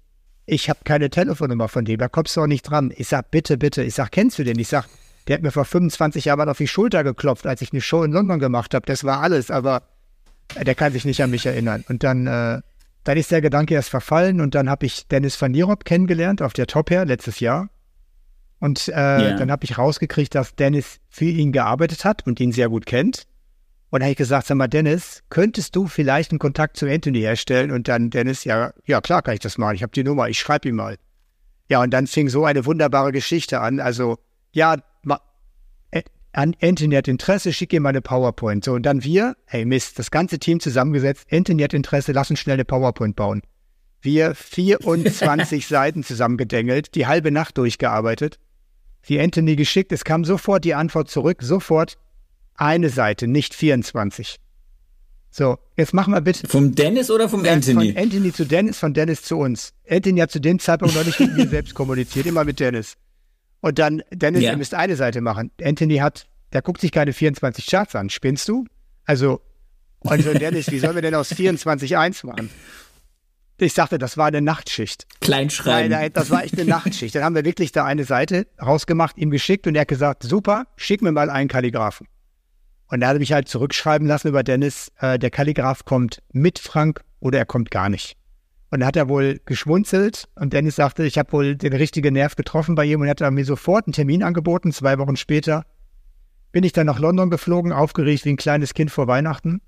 [SPEAKER 3] ich habe keine Telefonnummer von dem, da kommst du auch nicht dran. Ich sag, bitte, bitte. Ich sag, kennst du den? Ich sag, der hat mir vor 25 Jahren auf die Schulter geklopft, als ich eine Show in London gemacht habe. Das war alles, aber der kann sich nicht an mich erinnern. Und dann, äh, dann ist der Gedanke erst verfallen und dann habe ich Dennis van Nierop kennengelernt auf der Top Hair letztes Jahr. Und äh, yeah. dann habe ich rausgekriegt, dass Dennis für ihn gearbeitet hat und ihn sehr gut kennt. Und dann habe ich gesagt, sag mal, Dennis, könntest du vielleicht einen Kontakt zu Anthony herstellen? Und dann Dennis, ja, ja klar kann ich das machen. Ich habe die Nummer, ich schreibe ihm mal. Ja, und dann fing so eine wunderbare Geschichte an. Also, ja, Anthony hat Interesse, schick ihm mal eine PowerPoint. So, und dann wir, hey Mist, das ganze Team zusammengesetzt, Anthony hat Interesse, lass uns schnell eine PowerPoint bauen. Wir 24 Seiten zusammengedengelt, die halbe Nacht durchgearbeitet. Die Anthony geschickt, es kam sofort die Antwort zurück, sofort eine Seite, nicht 24. So, jetzt machen wir bitte.
[SPEAKER 2] Vom Dennis oder vom Anthony?
[SPEAKER 3] Von Anthony zu Dennis, von Dennis zu uns. Anthony hat zu dem Zeitpunkt noch nicht mit mir selbst kommuniziert, immer mit Dennis. Und dann, Dennis, ja. ihr müsst eine Seite machen. Anthony hat, der guckt sich keine 24 Charts an. Spinnst du? Also, und so, Dennis, wie sollen wir denn aus 24 eins machen? Ich sagte, das war eine Nachtschicht.
[SPEAKER 2] Kleinschreiben.
[SPEAKER 3] Nein, nein, das war echt eine Nachtschicht. Dann haben wir wirklich da eine Seite rausgemacht, ihm geschickt und er hat gesagt, super, schick mir mal einen Kalligraphen. Und er hat mich halt zurückschreiben lassen über Dennis, äh, der Kalligraph kommt mit Frank oder er kommt gar nicht. Und da hat er wohl geschmunzelt und Dennis sagte, ich habe wohl den richtigen Nerv getroffen bei ihm und hat mir sofort einen Termin angeboten. Zwei Wochen später bin ich dann nach London geflogen, aufgeregt wie ein kleines Kind vor Weihnachten.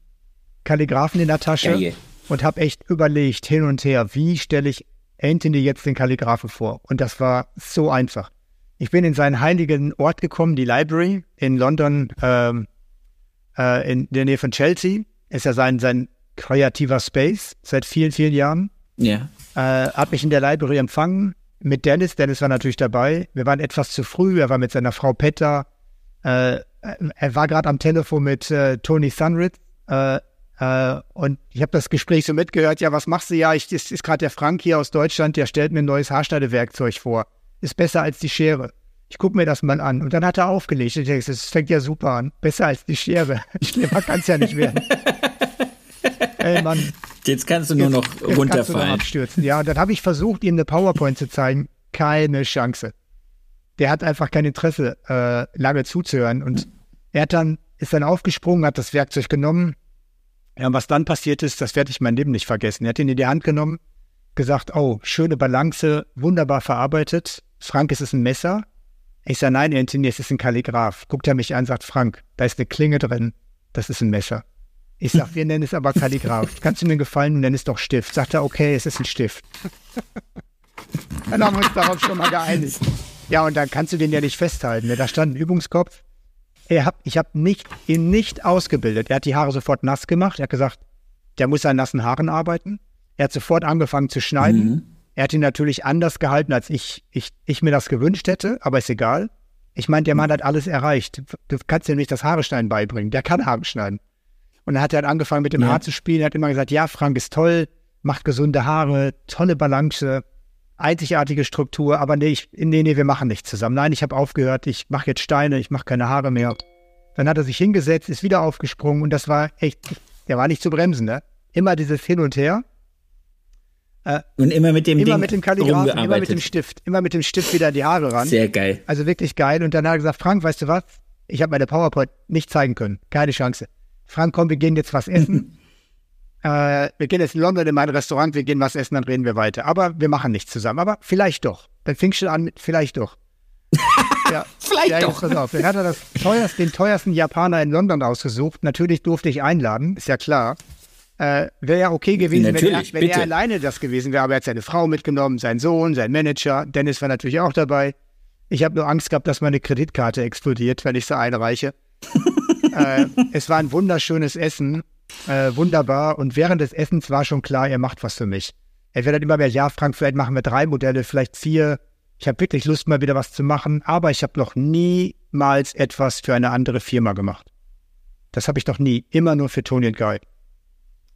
[SPEAKER 3] Kalligraphen in der Tasche. Geil. und habe echt überlegt hin und her, wie stelle ich Anthony jetzt den Kalligraphen vor? Und das war so einfach. Ich bin in seinen heiligen Ort gekommen, die Library in London, ähm, äh, in der Nähe von Chelsea. Ist ja sein, sein kreativer Space seit vielen, vielen Jahren.
[SPEAKER 2] Ja.
[SPEAKER 3] Äh, hab mich in der Library empfangen mit Dennis. Dennis war natürlich dabei. Wir waren etwas zu früh. Er war mit seiner Frau Petter. Äh, er war gerade am Telefon mit äh, Tony Sunrid. Äh, äh, und ich habe das Gespräch so mitgehört. Ja, was machst du? Ja, ich, ist, ist gerade der Frank hier aus Deutschland. Der stellt mir ein neues Haarschneidewerkzeug vor. Ist besser als die Schere. Ich gucke mir das mal an. Und dann hat er aufgelegt. Ich denke, das fängt ja super an. Besser als die Schere. Schlimmer kann es ja nicht werden.
[SPEAKER 2] Ey, Mann. Jetzt kannst du nur noch jetzt runterfallen. Noch
[SPEAKER 3] abstürzen. Ja, und dann habe ich versucht, ihm eine PowerPoint zu zeigen. Keine Chance. Der hat einfach kein Interesse, äh, lange zuzuhören. Und er hat dann, ist dann aufgesprungen, hat das Werkzeug genommen. Ja, und was dann passiert ist, das werde ich mein Leben nicht vergessen. Er hat ihn in die Hand genommen, gesagt, oh, schöne Balance, wunderbar verarbeitet. Frank, ist es ein Messer? Ich sage, nein, Anthony, es ist ein Kalligraph. Guckt er mich an, sagt, Frank, da ist eine Klinge drin. Das ist ein Messer. Ich sag, wir nennen es aber Kalligraph. Kannst du mir gefallen, nenn es doch Stift. Sagt er, okay, es ist ein Stift. dann haben wir uns darauf schon mal geeinigt. Ja, und dann kannst du den ja nicht festhalten. Ne? Da stand ein Übungskopf. Er hab, ich habe nicht, ihn nicht ausgebildet. Er hat die Haare sofort nass gemacht. Er hat gesagt, der muss an nassen Haaren arbeiten. Er hat sofort angefangen zu schneiden. Mhm. Er hat ihn natürlich anders gehalten, als ich, ich, ich mir das gewünscht hätte, aber ist egal. Ich meine, der Mann hat alles erreicht. Du kannst ihm nicht das Haare schneiden beibringen. Der kann Haare schneiden. Und dann hat er halt angefangen mit dem ja. Haar zu spielen. Er hat immer gesagt, ja, Frank ist toll, macht gesunde Haare, tolle Balance, einzigartige Struktur. Aber nee, ich, nee, nee, wir machen nichts zusammen. Nein, ich habe aufgehört, ich mache jetzt Steine, ich mache keine Haare mehr. Dann hat er sich hingesetzt, ist wieder aufgesprungen und das war echt, der war nicht zu bremsen, ne? Immer dieses Hin und Her.
[SPEAKER 2] Äh, und immer mit dem
[SPEAKER 3] immer
[SPEAKER 2] Ding
[SPEAKER 3] mit dem Kalligraphen, immer mit dem Stift, immer mit dem Stift wieder die Haare ran.
[SPEAKER 2] Sehr geil.
[SPEAKER 3] Also wirklich geil. Und dann hat er gesagt, Frank, weißt du was? Ich habe meine PowerPoint nicht zeigen können. Keine Chance. Frank, komm, wir gehen jetzt was essen. äh, wir gehen jetzt in London in mein Restaurant, wir gehen was essen, dann reden wir weiter. Aber wir machen nichts zusammen. Aber vielleicht doch. Dann fing schon an mit vielleicht doch.
[SPEAKER 2] ja, vielleicht ja, doch.
[SPEAKER 3] Pass auf. Dann hat er das teuerst, den teuersten Japaner in London ausgesucht. Natürlich durfte ich einladen, ist ja klar. Äh, wäre ja okay gewesen, wenn, er, wenn er, alleine das gewesen wäre. Aber er hat seine Frau mitgenommen, seinen Sohn, sein Manager. Dennis war natürlich auch dabei. Ich habe nur Angst gehabt, dass meine Kreditkarte explodiert, wenn ich sie einreiche äh, es war ein wunderschönes Essen, äh, wunderbar. Und während des Essens war schon klar, er macht was für mich. Er wird dann immer mehr, ja, Frank, vielleicht machen wir drei Modelle, vielleicht vier. Ich habe wirklich Lust, mal wieder was zu machen, aber ich habe noch niemals etwas für eine andere Firma gemacht. Das habe ich noch nie. Immer nur für Tony und Guy.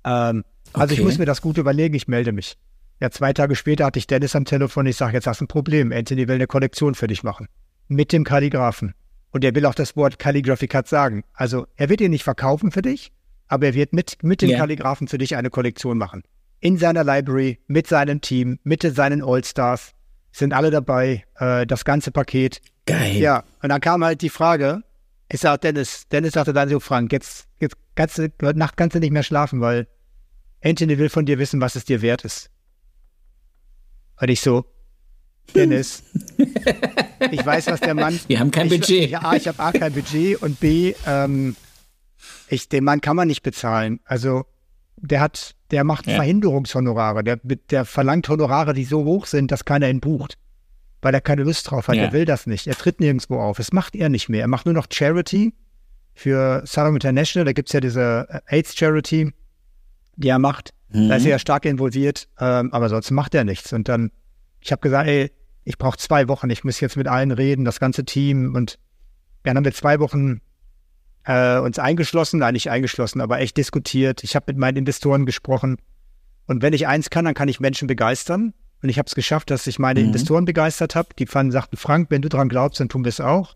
[SPEAKER 3] Ähm, okay. Also ich muss mir das gut überlegen, ich melde mich. Ja, zwei Tage später hatte ich Dennis am Telefon. Ich sage, jetzt hast du ein Problem. Anthony will eine Kollektion für dich machen. Mit dem Kalligraphen. Und er will auch das Wort Calligraphy Cut sagen. Also er wird ihn nicht verkaufen für dich, aber er wird mit, mit den yeah. Kalligraphen für dich eine Kollektion machen. In seiner Library, mit seinem Team, mit seinen All-Stars. Sind alle dabei, äh, das ganze Paket.
[SPEAKER 2] Geil.
[SPEAKER 3] Ja, und dann kam halt die Frage, ich sag Dennis, Dennis sagte dann so, Frank, jetzt, jetzt kannst du, heute Nacht kannst du nicht mehr schlafen, weil Anthony will von dir wissen, was es dir wert ist. Und ich so, Dennis, ich weiß, was der Mann.
[SPEAKER 2] Wir haben kein
[SPEAKER 3] ich,
[SPEAKER 2] Budget.
[SPEAKER 3] Ja, A, ich habe A, kein Budget und B, ähm, ich, den Mann kann man nicht bezahlen. Also, der hat, der macht ja. Verhinderungshonorare. Der, der verlangt Honorare, die so hoch sind, dass keiner ihn bucht. Weil er keine Lust drauf hat. Ja. Er will das nicht. Er tritt nirgendwo auf. Das macht er nicht mehr. Er macht nur noch Charity für Sarum International. Da gibt es ja diese äh, AIDS Charity, die er macht. Mhm. Da ist er ja stark involviert. Ähm, aber sonst macht er nichts. Und dann, ich habe gesagt, ey, ich brauche zwei Wochen, ich muss jetzt mit allen reden, das ganze Team. Und dann haben wir zwei Wochen äh, uns eingeschlossen, nein, nicht eingeschlossen, aber echt diskutiert. Ich habe mit meinen Investoren gesprochen. Und wenn ich eins kann, dann kann ich Menschen begeistern. Und ich habe es geschafft, dass ich meine mhm. Investoren begeistert habe. Die fanden, sagten, Frank, wenn du dran glaubst, dann tun wir es auch.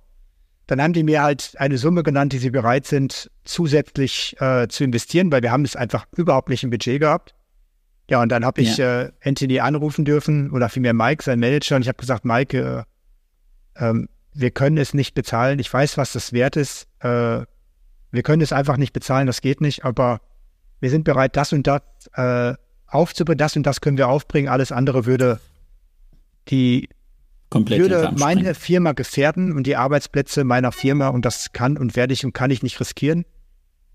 [SPEAKER 3] Dann haben die mir halt eine Summe genannt, die sie bereit sind, zusätzlich äh, zu investieren, weil wir haben es einfach überhaupt nicht im Budget gehabt. Ja, und dann habe ich ja. äh, Anthony anrufen dürfen oder vielmehr Mike, sein Manager, und ich habe gesagt, Mike, äh, ähm, wir können es nicht bezahlen. Ich weiß, was das wert ist. Äh, wir können es einfach nicht bezahlen, das geht nicht, aber wir sind bereit, das und das äh, aufzubringen, das und das können wir aufbringen. Alles andere würde die
[SPEAKER 2] Komplett
[SPEAKER 3] würde meine Firma gefährden und die Arbeitsplätze meiner Firma und das kann und werde ich und kann ich nicht riskieren.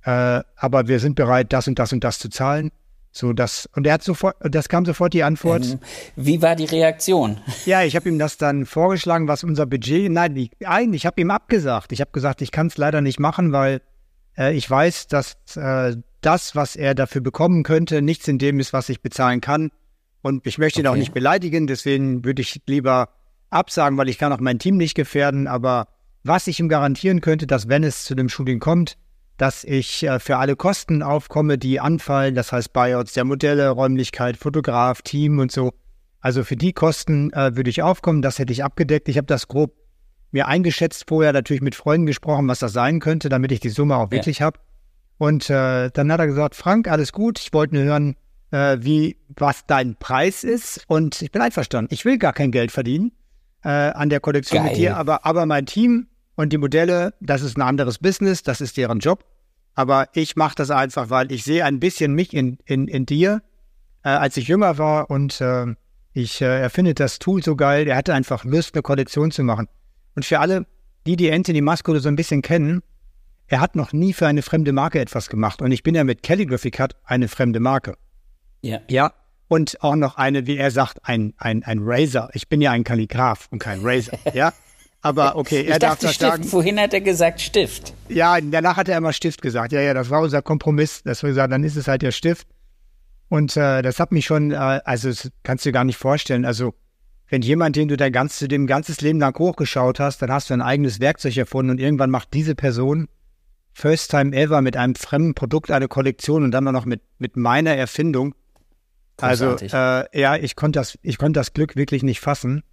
[SPEAKER 3] Äh, aber wir sind bereit, das und das und das zu zahlen So das und er hat sofort, das kam sofort die Antwort. Ähm,
[SPEAKER 2] wie war die Reaktion?
[SPEAKER 3] Ja, ich habe ihm das dann vorgeschlagen, was unser Budget. Nein, ich, eigentlich, ich habe ihm abgesagt. Ich habe gesagt, ich kann es leider nicht machen, weil äh, ich weiß, dass äh, das, was er dafür bekommen könnte, nichts in dem ist, was ich bezahlen kann. Und ich möchte okay. ihn auch nicht beleidigen, deswegen würde ich lieber absagen, weil ich kann auch mein Team nicht gefährden. Aber was ich ihm garantieren könnte, dass wenn es zu dem Shooting kommt, dass ich äh, für alle Kosten aufkomme, die anfallen, das heißt Buyouts der Modelle, Räumlichkeit, Fotograf, Team und so. Also für die Kosten äh, würde ich aufkommen, das hätte ich abgedeckt. Ich habe das grob mir eingeschätzt, vorher natürlich mit Freunden gesprochen, was das sein könnte, damit ich die Summe auch wirklich ja. habe. Und äh, dann hat er gesagt, Frank, alles gut, ich wollte nur hören, äh, wie, was dein Preis ist. Und ich bin einverstanden. Ich will gar kein Geld verdienen äh, an der Kollektion Geil. mit dir, aber, aber mein Team und die Modelle, das ist ein anderes Business, das ist deren Job. Aber ich mache das einfach, weil ich sehe ein bisschen mich in, in, in dir, äh, als ich jünger war und äh, ich äh, er findet das Tool so geil. Er hatte einfach Lust, eine Kollektion zu machen. Und für alle, die die Anthony Mascolo so ein bisschen kennen, er hat noch nie für eine fremde Marke etwas gemacht. Und ich bin ja mit Calligraphy Cut eine fremde Marke. Ja. Ja. Und auch noch eine, wie er sagt, ein, ein, ein Razor. Ich bin ja ein Kalligraph und kein Razor. ja. Aber okay, er
[SPEAKER 2] ich
[SPEAKER 3] darf
[SPEAKER 2] Stift.
[SPEAKER 3] sagen.
[SPEAKER 2] Vorhin hat er gesagt Stift.
[SPEAKER 3] Ja, danach hat er immer Stift gesagt. Ja, ja, das war unser Kompromiss. Das wir gesagt, dann ist es halt der Stift. Und äh, das hat mich schon, äh, also das kannst du dir gar nicht vorstellen. Also wenn jemand, den du dein ganzes, dem ganzes Leben lang hochgeschaut hast, dann hast du ein eigenes Werkzeug erfunden und irgendwann macht diese Person first time ever mit einem fremden Produkt eine Kollektion und dann noch mit mit meiner Erfindung. Großartig. Also äh, ja, ich konnte das, ich konnte das Glück wirklich nicht fassen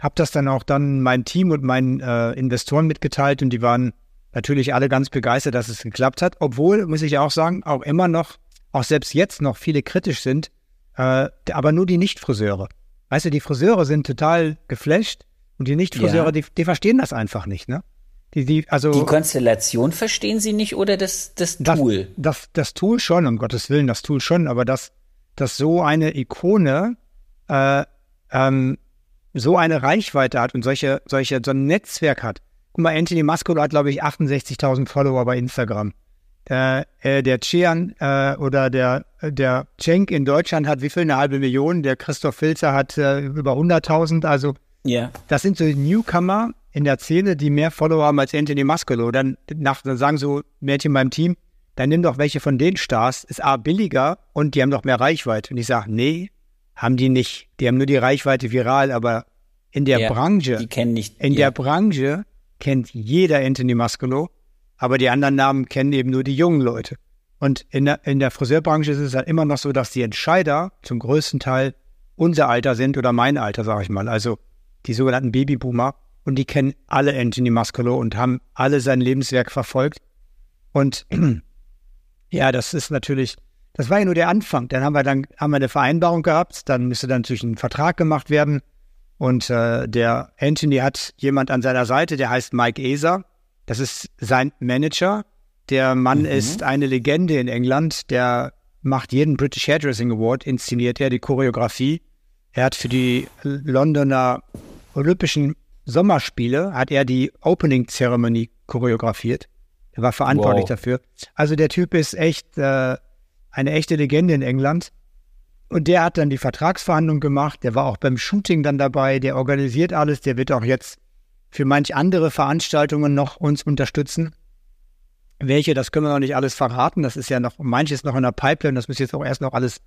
[SPEAKER 3] habe das dann auch dann mein Team und meinen äh, Investoren mitgeteilt und die waren natürlich alle ganz begeistert, dass es geklappt hat. Obwohl, muss ich auch sagen, auch immer noch, auch selbst jetzt noch viele kritisch sind, äh, aber nur die Nicht-Friseure. Weißt du, die Friseure sind total geflasht und die Nicht-Friseure, ja. die, die verstehen das einfach nicht, ne?
[SPEAKER 2] Die, die, also, die Konstellation verstehen sie nicht oder das, das Tool?
[SPEAKER 3] Das, das, das Tool schon, um Gottes Willen, das Tool schon, aber dass, dass so eine Ikone äh, ähm, so eine Reichweite hat und solche, solche, so ein Netzwerk hat. Guck mal, Anthony Mascolo hat, glaube ich, 68.000 Follower bei Instagram. Der, äh, der Chian äh, oder der, der Cenk in Deutschland hat wie viel? Eine halbe Million. Der Christoph Filzer hat äh, über 100.000. Also, yeah. das sind so Newcomer in der Szene, die mehr Follower haben als Anthony Mascolo. Dann, nach, dann sagen so Mädchen beim Team, dann nimm doch welche von den Stars, ist A billiger und die haben doch mehr Reichweite. Und ich sage, nee, haben die nicht. Die haben nur die Reichweite viral, aber in der ja, Branche,
[SPEAKER 2] die kennen nicht,
[SPEAKER 3] in ja. der Branche kennt jeder Anthony Mascolo, aber die anderen Namen kennen eben nur die jungen Leute. Und in der, in der Friseurbranche ist es halt immer noch so, dass die Entscheider zum größten Teil unser Alter sind oder mein Alter, sage ich mal. Also die sogenannten Babyboomer. Und die kennen alle Anthony Mascolo und haben alle sein Lebenswerk verfolgt. Und ja, das ist natürlich das war ja nur der Anfang. Dann haben wir dann haben wir eine Vereinbarung gehabt, dann müsste dann natürlich ein Vertrag gemacht werden. Und äh, der Anthony hat jemand an seiner Seite, der heißt Mike Eser. Das ist sein Manager. Der Mann mhm. ist eine Legende in England. Der macht jeden British Hairdressing Award, inszeniert er die Choreografie. Er hat für die Londoner Olympischen Sommerspiele hat er die Opening Ceremony choreografiert. Er war verantwortlich wow. dafür. Also der Typ ist echt äh, eine echte Legende in England. Und der hat dann die Vertragsverhandlung gemacht, der war auch beim Shooting dann dabei, der organisiert alles, der wird auch jetzt für manch andere Veranstaltungen noch uns unterstützen. Welche, das können wir noch nicht alles verraten, das ist ja noch, manches noch in der Pipeline, das muss jetzt auch erst noch alles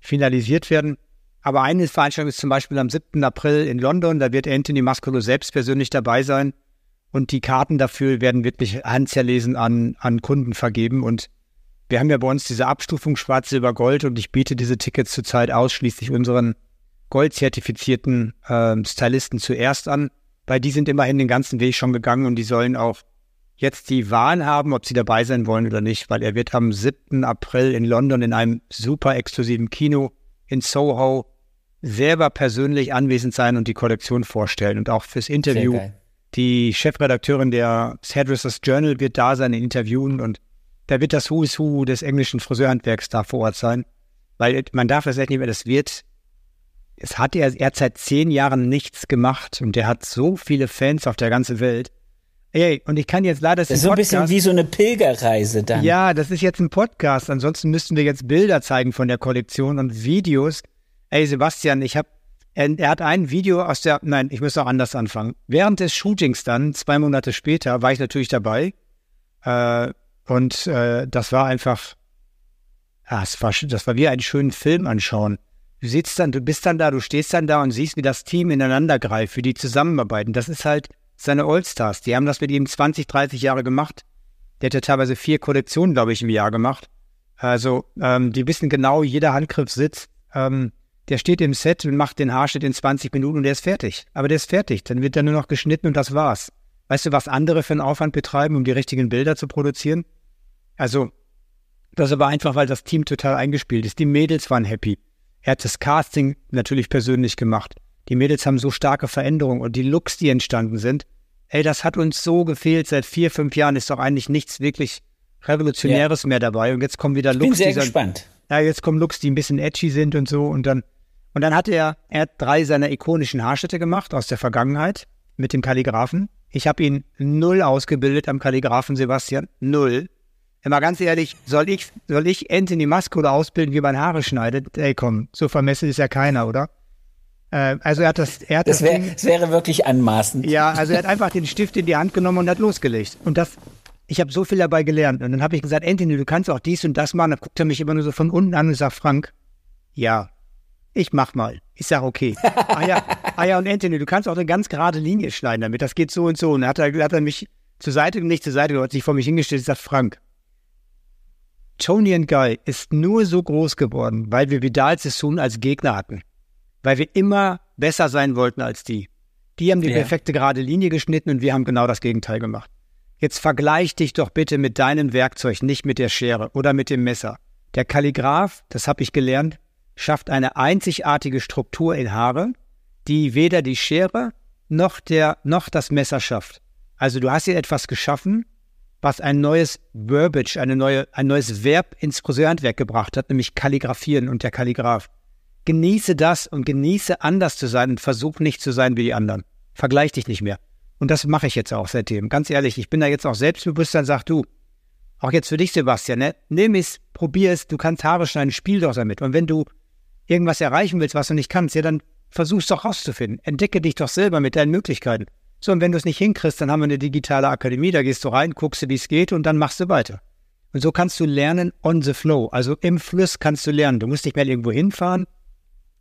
[SPEAKER 3] finalisiert werden. Aber eine Veranstaltung ist zum Beispiel am 7. April in London, da wird Anthony Mascolo selbst persönlich dabei sein. Und die Karten dafür werden wirklich handzerlesen an, an Kunden vergeben. Und wir haben ja bei uns diese Abstufung Schwarz, Silber, Gold und ich biete diese Tickets zurzeit ausschließlich unseren goldzertifizierten äh, Stylisten zuerst an, weil die sind immerhin den ganzen Weg schon gegangen und die sollen auch jetzt die Wahl haben, ob sie dabei sein wollen oder nicht, weil er wird am 7. April in London in einem super exklusiven Kino in Soho selber persönlich anwesend sein und die Kollektion vorstellen und auch fürs Interview. Die Chefredakteurin der Hairdressers Journal wird da sein, in interviewen und da wird das Who is Who des englischen Friseurhandwerks da vor Ort sein. Weil man darf das echt nicht mehr, das wird, es hat er, er hat seit zehn Jahren nichts gemacht und der hat so viele Fans auf der ganzen Welt. Ey, und ich kann jetzt leider
[SPEAKER 2] das ist so ein bisschen wie so eine Pilgerreise dann.
[SPEAKER 3] Ja, das ist jetzt ein Podcast. Ansonsten müssten wir jetzt Bilder zeigen von der Kollektion und Videos. Ey, Sebastian, ich habe er, er, hat ein Video aus der, nein, ich muss auch anders anfangen. Während des Shootings dann, zwei Monate später, war ich natürlich dabei. Äh, und äh, das war einfach, ja, es war, das war wie einen schönen Film anschauen. Du sitzt dann, du bist dann da, du stehst dann da und siehst, wie das Team ineinander greift, wie die zusammenarbeiten. Das ist halt seine Allstars. Die haben das mit ihm 20, 30 Jahre gemacht. Der hat ja teilweise vier Kollektionen, glaube ich, im Jahr gemacht. Also, ähm, die wissen genau, jeder Handgriff sitzt. Ähm, der steht im Set und macht den Haarschnitt in 20 Minuten und der ist fertig. Aber der ist fertig. Dann wird er nur noch geschnitten und das war's. Weißt du, was andere für einen Aufwand betreiben, um die richtigen Bilder zu produzieren? Also, das aber einfach, weil das Team total eingespielt ist. Die Mädels waren happy. Er hat das Casting natürlich persönlich gemacht. Die Mädels haben so starke Veränderungen und die Looks, die entstanden sind. Ey, das hat uns so gefehlt. Seit vier, fünf Jahren ist doch eigentlich nichts wirklich Revolutionäres ja. mehr dabei. Und jetzt kommen wieder Looks. Ich
[SPEAKER 2] bin sehr gespannt.
[SPEAKER 3] Ja, jetzt kommen Looks, die ein bisschen edgy sind und so. Und dann und dann hat er, er hat drei seiner ikonischen Haarschnitte gemacht aus der Vergangenheit mit dem Kalligraphen. Ich habe ihn null ausgebildet am Kalligraphen, Sebastian. Null. Immer ganz ehrlich, soll ich, soll ich Anthony Muscular ausbilden, wie man Haare schneidet? Ey, komm, so vermessen ist ja keiner, oder? Äh, also er hat das, er hat
[SPEAKER 2] das, das, wär, das wäre wirklich anmaßend.
[SPEAKER 3] Ja, also er hat einfach den Stift in die Hand genommen und hat losgelegt. Und das, ich habe so viel dabei gelernt. Und dann habe ich gesagt, Anthony, du kannst auch dies und das machen. Dann guckt er mich immer nur so von unten an und sagt, Frank, ja, ich mach mal. Ich sag, okay. ah, ja, ah ja, und Anthony, du kannst auch eine ganz gerade Linie schneiden damit. Das geht so und so. Und dann hat er, hat er mich zur Seite, nicht zur Seite, hat sich vor mich hingestellt und sagt, Frank, Tony and Guy ist nur so groß geworden, weil wir Vidal Sassoon als Gegner hatten. Weil wir immer besser sein wollten als die. Die haben die ja. perfekte gerade Linie geschnitten und wir haben genau das Gegenteil gemacht. Jetzt vergleich dich doch bitte mit deinem Werkzeug, nicht mit der Schere oder mit dem Messer. Der Kalligraph, das habe ich gelernt, schafft eine einzigartige Struktur in Haare, die weder die Schere noch, der, noch das Messer schafft. Also du hast hier etwas geschaffen, was ein neues Verbiage, eine neue, ein neues Verb ins Friseurhandwerk gebracht hat, nämlich Kalligrafieren und der Kalligraph. Genieße das und genieße anders zu sein und versuch nicht zu sein wie die anderen. Vergleich dich nicht mehr. Und das mache ich jetzt auch seitdem. Ganz ehrlich, ich bin da jetzt auch selbstbewusst, dann sag du, auch jetzt für dich, Sebastian, ne? nimm es, probier es, du kannst Haare schneiden, spiel doch damit. Und wenn du irgendwas erreichen willst, was du nicht kannst, ja, dann versuch's doch rauszufinden. Entdecke dich doch selber mit deinen Möglichkeiten. So, und wenn du es nicht hinkriegst, dann haben wir eine digitale Akademie, da gehst du rein, guckst du, wie es geht und dann machst du weiter. Und so kannst du lernen on the flow. Also im Fluss kannst du lernen. Du musst nicht mehr irgendwo hinfahren,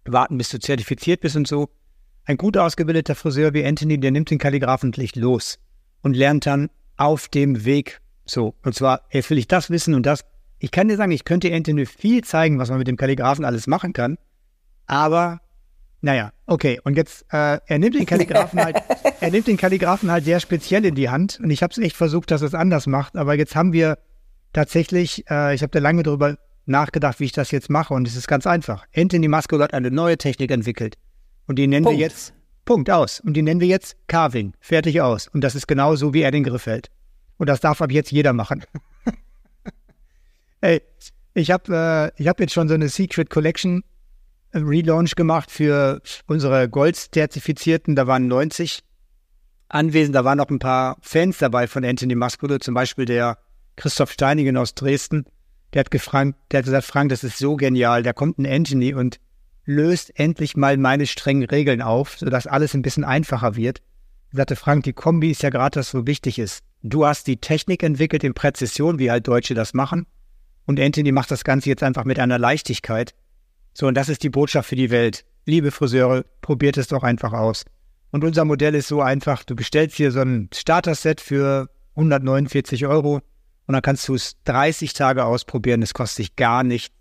[SPEAKER 3] warten, bis du zertifiziert bist und so. Ein gut ausgebildeter Friseur wie Anthony, der nimmt den Kalligraphenlicht los und lernt dann auf dem Weg so. Und zwar, hey, will ich das wissen und das. Ich kann dir sagen, ich könnte Anthony viel zeigen, was man mit dem Kalligraphen alles machen kann. Aber, naja, okay. Und jetzt, äh, er nimmt den Kalligraphen halt, er nimmt den Kalligraphen halt sehr speziell in die Hand. Und ich habe es echt versucht, dass es anders macht. Aber jetzt haben wir tatsächlich, äh, ich habe da lange drüber nachgedacht, wie ich das jetzt mache. Und es ist ganz einfach. Anthony Muscle hat eine neue Technik entwickelt. Und die nennen Punkt. wir jetzt Punkt aus. Und die nennen wir jetzt Carving. Fertig aus. Und das ist genau so, wie er den Griff hält. Und das darf ab jetzt jeder machen. Ey, ich habe äh, hab jetzt schon so eine Secret Collection Relaunch gemacht für unsere Gold-Zertifizierten. Da waren 90 anwesend. Da waren noch ein paar Fans dabei von Anthony Musculo, zum Beispiel der Christoph Steinigen aus Dresden. Der hat gefragt, der hat gesagt, Frank, das ist so genial. Da kommt ein Anthony und löst endlich mal meine strengen Regeln auf, sodass alles ein bisschen einfacher wird. Ich sagte, Frank, die Kombi ist ja gerade das, wo wichtig ist. Du hast die Technik entwickelt in Präzision, wie halt Deutsche das machen. Und Anthony macht das Ganze jetzt einfach mit einer Leichtigkeit. So, und das ist die Botschaft für die Welt. Liebe Friseure, probiert es doch einfach aus. Und unser Modell ist so einfach, du bestellst hier so ein Starter-Set für 149 Euro und dann kannst du es 30 Tage ausprobieren, es kostet dich gar nicht.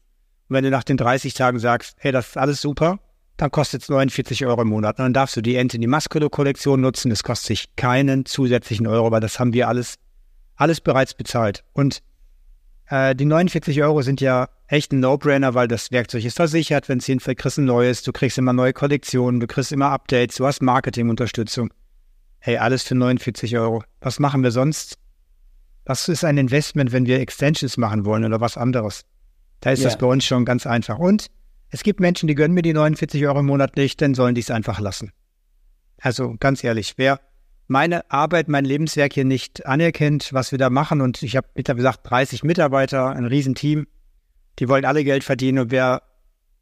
[SPEAKER 3] Und wenn du nach den 30 Tagen sagst, hey, das ist alles super, dann kostet es 49 Euro im Monat. Und dann darfst du die Anthony Musculo Kollektion nutzen, es kostet dich keinen zusätzlichen Euro, weil das haben wir alles, alles bereits bezahlt. Und äh, die 49 Euro sind ja echt ein No-Brainer, weil das Werkzeug ist versichert. Wenn es hinfällt, kriegst du ein neues. Du kriegst immer neue Kollektionen, du kriegst immer Updates, du hast Marketingunterstützung. Hey, alles für 49 Euro. Was machen wir sonst? Was ist ein Investment, wenn wir Extensions machen wollen oder was anderes? Da ist ja. das bei uns schon ganz einfach. Und es gibt Menschen, die gönnen mir die 49 Euro im Monat nicht, dann sollen die es einfach lassen. Also ganz ehrlich, wer, meine Arbeit, mein Lebenswerk hier nicht anerkennt, was wir da machen. Und ich habe, wie gesagt, 30 Mitarbeiter, ein Riesenteam. Die wollen alle Geld verdienen. Und wer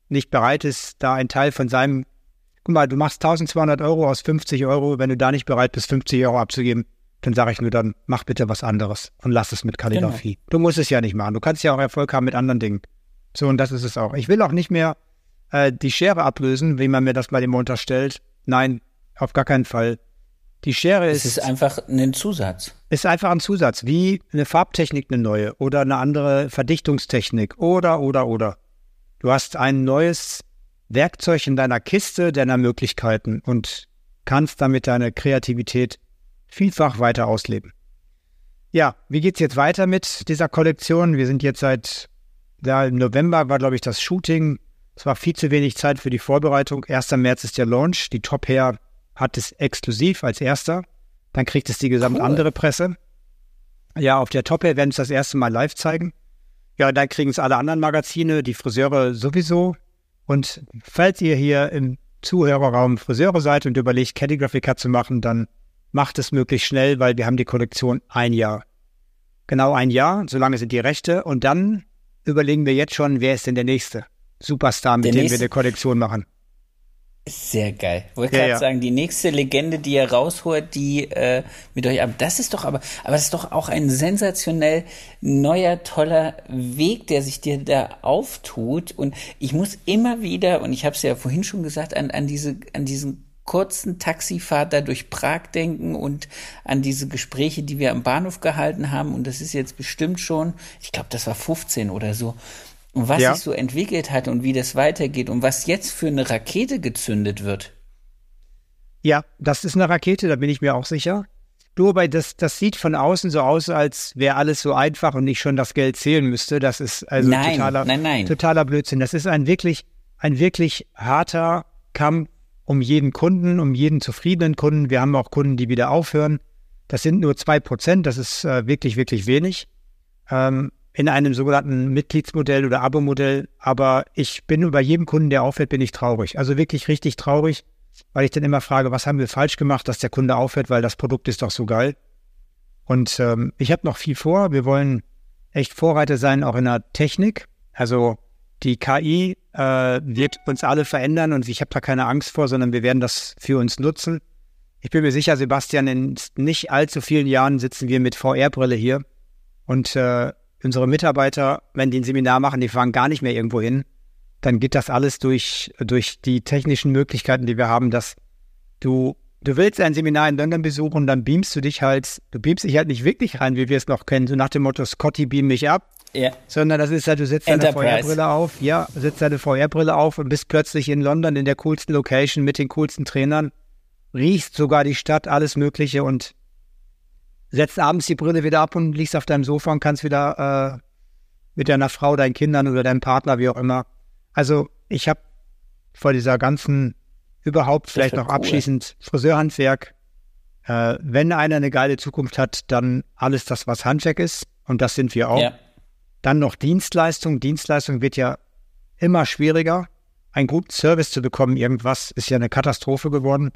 [SPEAKER 3] nicht bereit ist, da ein Teil von seinem, guck mal, du machst 1200 Euro aus 50 Euro, wenn du da nicht bereit bist, 50 Euro abzugeben, dann sage ich nur, dann mach bitte was anderes und lass es mit Kalligrafie. Genau. Du musst es ja nicht machen. Du kannst ja auch Erfolg haben mit anderen Dingen. So, und das ist es auch. Ich will auch nicht mehr äh, die Schere ablösen, wie man mir das mal immer unterstellt. Nein, auf gar keinen Fall. Die Schere ist.
[SPEAKER 2] Es ist einfach ein Zusatz.
[SPEAKER 3] Ist einfach ein Zusatz, wie eine Farbtechnik, eine neue oder eine andere Verdichtungstechnik oder, oder, oder. Du hast ein neues Werkzeug in deiner Kiste deiner Möglichkeiten und kannst damit deine Kreativität vielfach weiter ausleben. Ja, wie geht's jetzt weiter mit dieser Kollektion? Wir sind jetzt seit ja, im November war, glaube ich, das Shooting. Es war viel zu wenig Zeit für die Vorbereitung. 1. März ist der Launch. Die Top Hair hat es exklusiv als erster. Dann kriegt es die gesamte cool. andere Presse. Ja, auf der Top Hair werden es das erste Mal live zeigen. Ja, dann kriegen es alle anderen Magazine, die Friseure sowieso. Und falls ihr hier im Zuhörerraum Friseure seid und überlegt, Calligraphy Cut zu machen, dann macht es möglichst schnell, weil wir haben die Kollektion ein Jahr. Genau ein Jahr, solange sind die Rechte. Und dann überlegen wir jetzt schon, wer ist denn der nächste Superstar, mit der dem nächste, wir eine Kollektion machen.
[SPEAKER 2] Sehr geil. Wollte ja, gerade ja. sagen, die nächste Legende, die ihr rausholt, die äh, mit euch ab. Das ist doch aber, aber das ist doch auch ein sensationell neuer, toller Weg, der sich dir da auftut. Und ich muss immer wieder, und ich habe es ja vorhin schon gesagt, an, an diese, an diesen kurzen Taxifahrt da durch Prag denken und an diese Gespräche, die wir am Bahnhof gehalten haben. Und das ist jetzt bestimmt schon, ich glaube, das war 15 oder so. Und was ja. sich so entwickelt hat und wie das weitergeht und was jetzt für eine Rakete gezündet wird.
[SPEAKER 3] Ja, das ist eine Rakete, da bin ich mir auch sicher. Du, aber das, das sieht von außen so aus, als wäre alles so einfach und ich schon das Geld zählen müsste. Das ist also
[SPEAKER 2] nein,
[SPEAKER 3] totaler,
[SPEAKER 2] nein, nein.
[SPEAKER 3] totaler Blödsinn. Das ist ein wirklich, ein wirklich harter Kampf um jeden Kunden, um jeden zufriedenen Kunden. Wir haben auch Kunden, die wieder aufhören. Das sind nur zwei Prozent. Das ist äh, wirklich, wirklich wenig. Ähm, in einem sogenannten Mitgliedsmodell oder Abo-Modell. Aber ich bin über jedem Kunden, der aufhört, bin ich traurig. Also wirklich richtig traurig, weil ich dann immer frage, was haben wir falsch gemacht, dass der Kunde aufhört, weil das Produkt ist doch so geil. Und ähm, ich habe noch viel vor. Wir wollen echt Vorreiter sein, auch in der Technik. Also die KI äh, wird uns alle verändern und ich habe da keine Angst vor, sondern wir werden das für uns nutzen. Ich bin mir sicher, Sebastian, in nicht allzu vielen Jahren sitzen wir mit VR-Brille hier und äh, unsere Mitarbeiter, wenn die ein Seminar machen, die fahren gar nicht mehr irgendwo hin. Dann geht das alles durch, durch die technischen Möglichkeiten, die wir haben, dass du, du willst ein Seminar in London besuchen, dann beamst du dich halt, du beamst dich halt nicht wirklich rein, wie wir es noch kennen, so nach dem Motto, Scotty beam mich ab. Ja. Sondern das ist halt, du setzt deine VR-Brille auf, ja, setzt deine VR-Brille auf und bist plötzlich in London in der coolsten Location mit den coolsten Trainern, riechst sogar die Stadt, alles Mögliche und setzt abends die Brille wieder ab und liegst auf deinem Sofa und kannst wieder äh, mit deiner Frau, deinen Kindern oder deinem Partner, wie auch immer. Also ich habe vor dieser ganzen, überhaupt vielleicht noch cool. abschließend Friseurhandwerk, äh, wenn einer eine geile Zukunft hat, dann alles das, was Handwerk ist. Und das sind wir auch. Ja. Dann noch Dienstleistung. Dienstleistung wird ja immer schwieriger. Einen guten Service zu bekommen, irgendwas, ist ja eine Katastrophe geworden.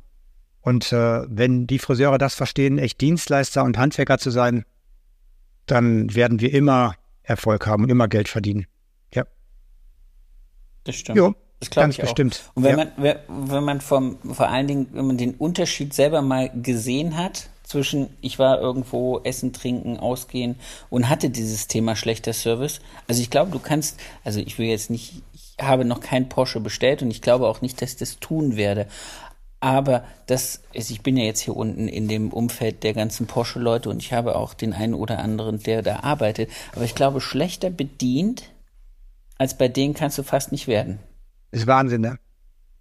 [SPEAKER 3] Und äh, wenn die Friseure das verstehen, echt Dienstleister und Handwerker zu sein, dann werden wir immer Erfolg haben und immer Geld verdienen. Ja.
[SPEAKER 2] Das stimmt. Jo, das glaube ich bestimmt. Auch. Und wenn ja. man, wenn man vom, vor allen Dingen, wenn man den Unterschied selber mal gesehen hat, zwischen ich war irgendwo essen, trinken, ausgehen und hatte dieses Thema schlechter Service. Also ich glaube, du kannst, also ich will jetzt nicht, ich habe noch kein Porsche bestellt und ich glaube auch nicht, dass ich das tun werde. Aber das ist, ich bin ja jetzt hier unten in dem Umfeld der ganzen Porsche-Leute und ich habe auch den einen oder anderen, der da arbeitet. Aber ich glaube, schlechter bedient als bei denen kannst du fast nicht werden.
[SPEAKER 3] Ist Wahnsinn, ne?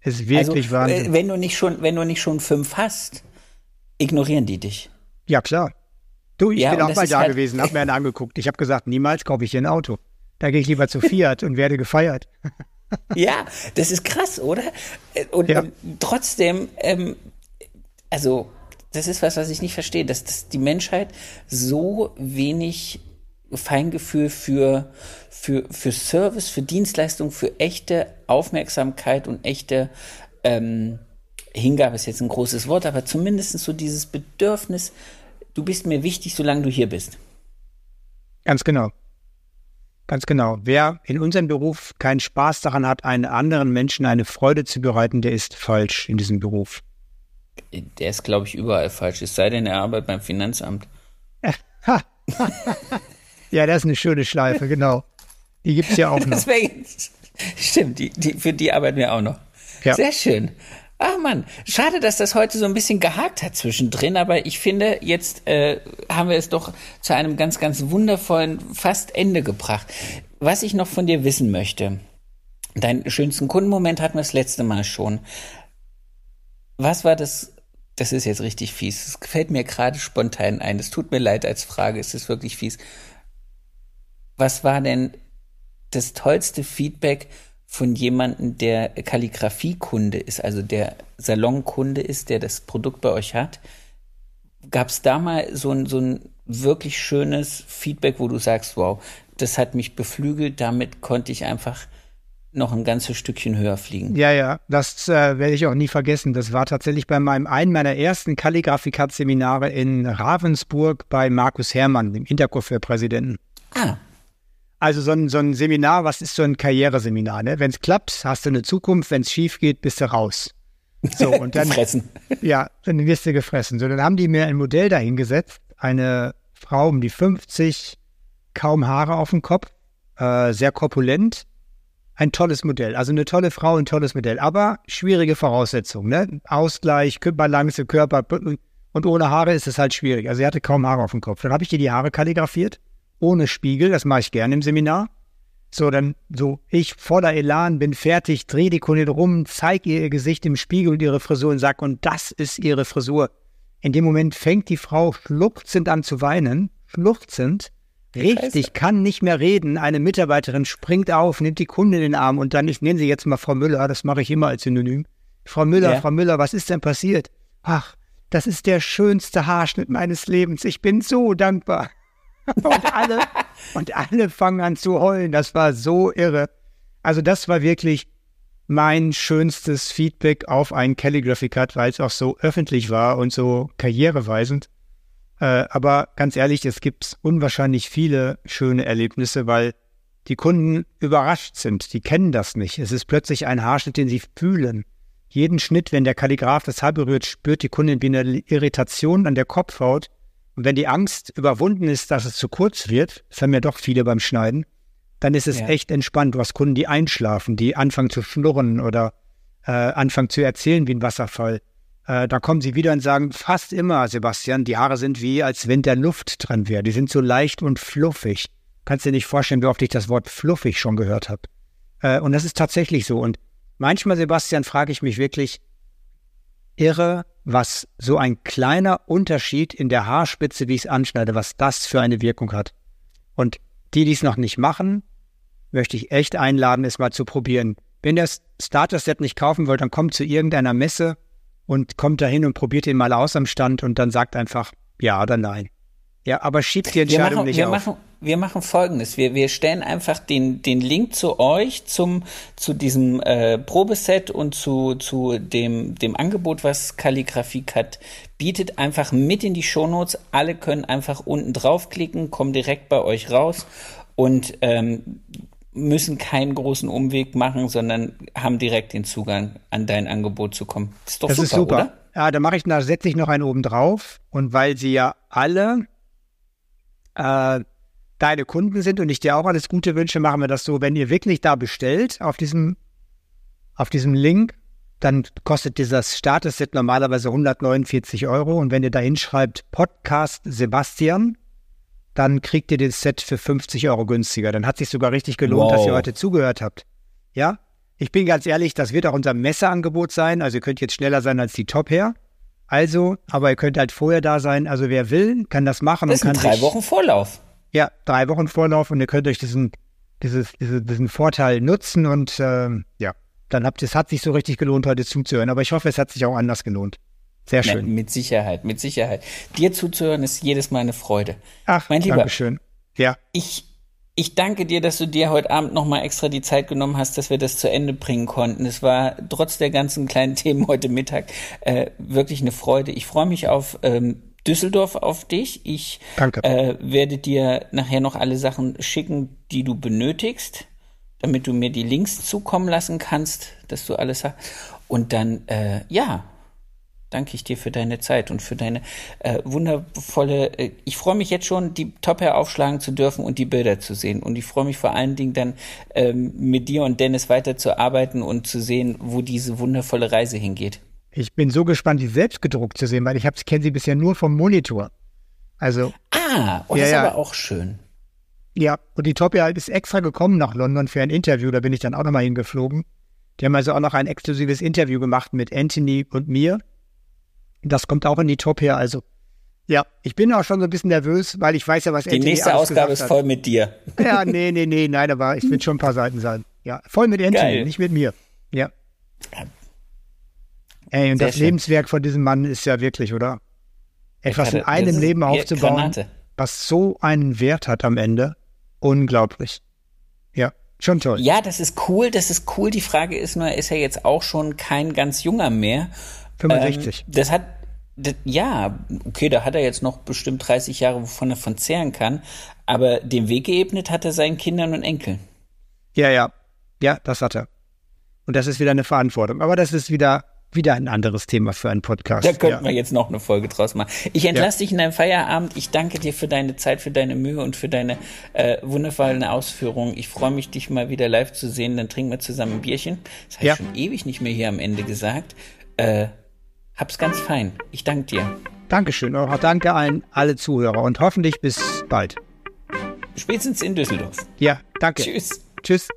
[SPEAKER 3] Ist wirklich also, Wahnsinn.
[SPEAKER 2] Wenn du nicht schon, wenn du nicht schon fünf hast, ignorieren die dich.
[SPEAKER 3] Ja, klar. Du, ich ja, bin auch mal da halt gewesen, hab mir einen angeguckt. Ich habe gesagt, niemals kaufe ich hier ein Auto. Da gehe ich lieber zu Fiat und werde gefeiert.
[SPEAKER 2] Ja, das ist krass, oder? Und, ja. und trotzdem, ähm, also, das ist was, was ich nicht verstehe, dass, dass die Menschheit so wenig Feingefühl für, für, für Service, für Dienstleistung, für echte Aufmerksamkeit und echte ähm, Hingabe ist jetzt ein großes Wort, aber zumindest so dieses Bedürfnis, du bist mir wichtig, solange du hier bist.
[SPEAKER 3] Ganz genau. Ganz genau. Wer in unserem Beruf keinen Spaß daran hat, einen anderen Menschen eine Freude zu bereiten, der ist falsch in diesem Beruf.
[SPEAKER 2] Der ist, glaube ich, überall falsch. Es sei denn, er arbeitet beim Finanzamt.
[SPEAKER 3] ja, das ist eine schöne Schleife, genau. Die gibt es ja auch noch.
[SPEAKER 2] stimmt, die, die, für die arbeiten wir auch noch. Ja. Sehr schön. Ach man, schade, dass das heute so ein bisschen gehakt hat zwischendrin, aber ich finde, jetzt äh, haben wir es doch zu einem ganz, ganz wundervollen fast Ende gebracht. Was ich noch von dir wissen möchte, deinen schönsten Kundenmoment hatten wir das letzte Mal schon. Was war das? Das ist jetzt richtig fies. Es fällt mir gerade spontan ein. Es tut mir leid als Frage. Es ist wirklich fies. Was war denn das tollste Feedback von jemandem, der Kalligrafiekunde ist, also der Salonkunde ist, der das Produkt bei euch hat. Gab es da mal so ein, so ein wirklich schönes Feedback, wo du sagst, wow, das hat mich beflügelt, damit konnte ich einfach noch ein ganzes Stückchen höher fliegen.
[SPEAKER 3] Ja, ja, das äh, werde ich auch nie vergessen. Das war tatsächlich bei meinem einen meiner ersten Kalligrafie-Seminare in Ravensburg bei Markus Herrmann, dem Intercoiffeur-Präsidenten. Ah. Also so ein, so ein Seminar, was ist so ein Karriereseminar? Ne? Wenn es klappt, hast du eine Zukunft, wenn es schief geht, bist du raus.
[SPEAKER 2] So, und dann, gefressen.
[SPEAKER 3] Ja, dann wirst du gefressen. So, dann haben die mir ein Modell dahingesetzt, eine Frau um die 50, kaum Haare auf dem Kopf, äh, sehr korpulent, ein tolles Modell. Also eine tolle Frau, ein tolles Modell, aber schwierige Voraussetzungen. Ne? Ausgleich, Balance, Körper und ohne Haare ist es halt schwierig. Also sie hatte kaum Haare auf dem Kopf. Dann habe ich ihr die Haare kalligrafiert ohne Spiegel, das mache ich gerne im Seminar. So, dann so, ich voller Elan, bin fertig, drehe die Kundin rum, zeige ihr ihr Gesicht im Spiegel und ihre Frisur und sage, und das ist ihre Frisur. In dem Moment fängt die Frau schluchzend an zu weinen, schluchzend, richtig, kann nicht mehr reden. Eine Mitarbeiterin springt auf, nimmt die Kundin in den Arm und dann, ich nenne sie jetzt mal Frau Müller, das mache ich immer als Synonym. Frau Müller, ja. Frau Müller, was ist denn passiert? Ach, das ist der schönste Haarschnitt meines Lebens. Ich bin so dankbar. Und alle, und alle fangen an zu heulen. Das war so irre. Also das war wirklich mein schönstes Feedback auf einen Calligraphy Cut, weil es auch so öffentlich war und so karriereweisend. Äh, aber ganz ehrlich, es gibt unwahrscheinlich viele schöne Erlebnisse, weil die Kunden überrascht sind. Die kennen das nicht. Es ist plötzlich ein Haarschnitt, den sie fühlen. Jeden Schnitt, wenn der Kalligraph das Haar berührt, spürt die Kundin wie eine Irritation an der Kopfhaut und wenn die Angst überwunden ist, dass es zu kurz wird, das haben ja doch viele beim Schneiden, dann ist es ja. echt entspannt. Du hast Kunden, die einschlafen, die anfangen zu schnurren oder äh, anfangen zu erzählen wie ein Wasserfall. Äh, da kommen sie wieder und sagen fast immer, Sebastian, die Haare sind wie, als wenn der Luft dran wäre. Die sind so leicht und fluffig. Kannst dir nicht vorstellen, wie oft ich das Wort fluffig schon gehört habe. Äh, und das ist tatsächlich so. Und manchmal, Sebastian, frage ich mich wirklich, irre, was so ein kleiner Unterschied in der Haarspitze, wie ich es anschneide, was das für eine Wirkung hat. Und die, die es noch nicht machen, möchte ich echt einladen, es mal zu probieren. Wenn ihr das Starter-Set nicht kaufen wollt, dann kommt zu irgendeiner Messe und kommt dahin und probiert ihn mal aus am Stand und dann sagt einfach ja oder nein. Ja, aber schiebt die Entscheidung
[SPEAKER 2] machen,
[SPEAKER 3] nicht
[SPEAKER 2] wir
[SPEAKER 3] auf.
[SPEAKER 2] Machen, wir machen folgendes. Wir, wir stellen einfach den, den Link zu euch, zum, zu diesem äh, Probeset und zu, zu dem, dem Angebot, was Kalligrafie Cut bietet, einfach mit in die Shownotes. Alle können einfach unten draufklicken, kommen direkt bei euch raus und ähm, müssen keinen großen Umweg machen, sondern haben direkt den Zugang an dein Angebot zu kommen.
[SPEAKER 3] Das ist doch das super, ist super. oder? Ja, da mache ich, da setze ich noch einen oben drauf. Und weil sie ja alle äh, deine Kunden sind und ich dir auch alles Gute wünsche, machen wir das so, wenn ihr wirklich da bestellt auf diesem, auf diesem Link, dann kostet dieses Starter-Set normalerweise 149 Euro und wenn ihr da hinschreibt Podcast Sebastian, dann kriegt ihr das Set für 50 Euro günstiger. Dann hat sich sogar richtig gelohnt, wow. dass ihr heute zugehört habt. Ja, ich bin ganz ehrlich, das wird auch unser Messeangebot sein. Also ihr könnt jetzt schneller sein als die Top her. Also, aber ihr könnt halt vorher da sein. Also wer will, kann das machen.
[SPEAKER 2] Das
[SPEAKER 3] sind
[SPEAKER 2] drei sich, Wochen Vorlauf.
[SPEAKER 3] Ja, drei Wochen Vorlauf und ihr könnt euch diesen, dieses, diese, diesen Vorteil nutzen und ähm, ja, dann habt es hat sich so richtig gelohnt, heute zuzuhören. Aber ich hoffe, es hat sich auch anders gelohnt. Sehr schön.
[SPEAKER 2] Ja, mit Sicherheit, mit Sicherheit. Dir zuzuhören ist jedes Mal eine Freude.
[SPEAKER 3] Ach, mein Lieber. Dankeschön. Ja.
[SPEAKER 2] Ich Ich danke dir, dass du dir heute Abend nochmal extra die Zeit genommen hast, dass wir das zu Ende bringen konnten. Es war trotz der ganzen kleinen Themen heute Mittag äh, wirklich eine Freude. Ich freue mich auf ähm, Düsseldorf auf dich. Ich äh, werde dir nachher noch alle Sachen schicken, die du benötigst, damit du mir die Links zukommen lassen kannst, dass du alles hast. Und dann, äh, ja, danke ich dir für deine Zeit und für deine äh, wundervolle. Äh, ich freue mich jetzt schon, die Top-Hair aufschlagen zu dürfen und die Bilder zu sehen. Und ich freue mich vor allen Dingen dann ähm, mit dir und Dennis weiterzuarbeiten und zu sehen, wo diese wundervolle Reise hingeht.
[SPEAKER 3] Ich bin so gespannt, die selbst gedruckt zu sehen, weil ich kenne sie bisher nur vom Monitor. Also.
[SPEAKER 2] Ah, und oh, ja, das ist ja. aber auch schön.
[SPEAKER 3] Ja, und die Top-Hair ist extra gekommen nach London für ein Interview. Da bin ich dann auch nochmal hingeflogen. Die haben also auch noch ein exklusives Interview gemacht mit Anthony und mir. Das kommt auch in die Top hier. Also ja, ich bin auch schon so ein bisschen nervös, weil ich weiß ja, was
[SPEAKER 2] Die Anthony nächste Ausgabe ist voll mit dir.
[SPEAKER 3] Ja, nee, nee, nee, nein, aber ich will schon ein paar Seiten sein. Ja, voll mit Anthony, Geil. nicht mit mir. Ja. Ey, und Sehr das schön. Lebenswerk von diesem Mann ist ja wirklich, oder? Etwas in einem Leben aufzubauen, Granate. was so einen Wert hat am Ende. Unglaublich. Ja, schon toll.
[SPEAKER 2] Ja, das ist cool, das ist cool. Die Frage ist nur, ist er jetzt auch schon kein ganz junger mehr?
[SPEAKER 3] 65.
[SPEAKER 2] Ähm, das hat, das, ja, okay, da hat er jetzt noch bestimmt 30 Jahre, wovon er von zehren kann. Aber den Weg geebnet hat er seinen Kindern und Enkeln.
[SPEAKER 3] Ja, ja. Ja, das hat er. Und das ist wieder eine Verantwortung. Aber das ist wieder wieder ein anderes Thema für einen Podcast.
[SPEAKER 2] Da könnten ja. wir jetzt noch eine Folge draus machen. Ich entlasse ja. dich in deinem Feierabend. Ich danke dir für deine Zeit, für deine Mühe und für deine äh, wundervollen Ausführungen. Ich freue mich, dich mal wieder live zu sehen. Dann trinken wir zusammen ein Bierchen. Das habe ja. ich schon ewig nicht mehr hier am Ende gesagt. Äh, Hab's ganz fein. Ich danke dir.
[SPEAKER 3] Dankeschön. Auch danke an alle Zuhörer und hoffentlich bis bald.
[SPEAKER 2] Spätestens in Düsseldorf.
[SPEAKER 3] Ja, danke.
[SPEAKER 2] Tschüss.
[SPEAKER 3] Tschüss.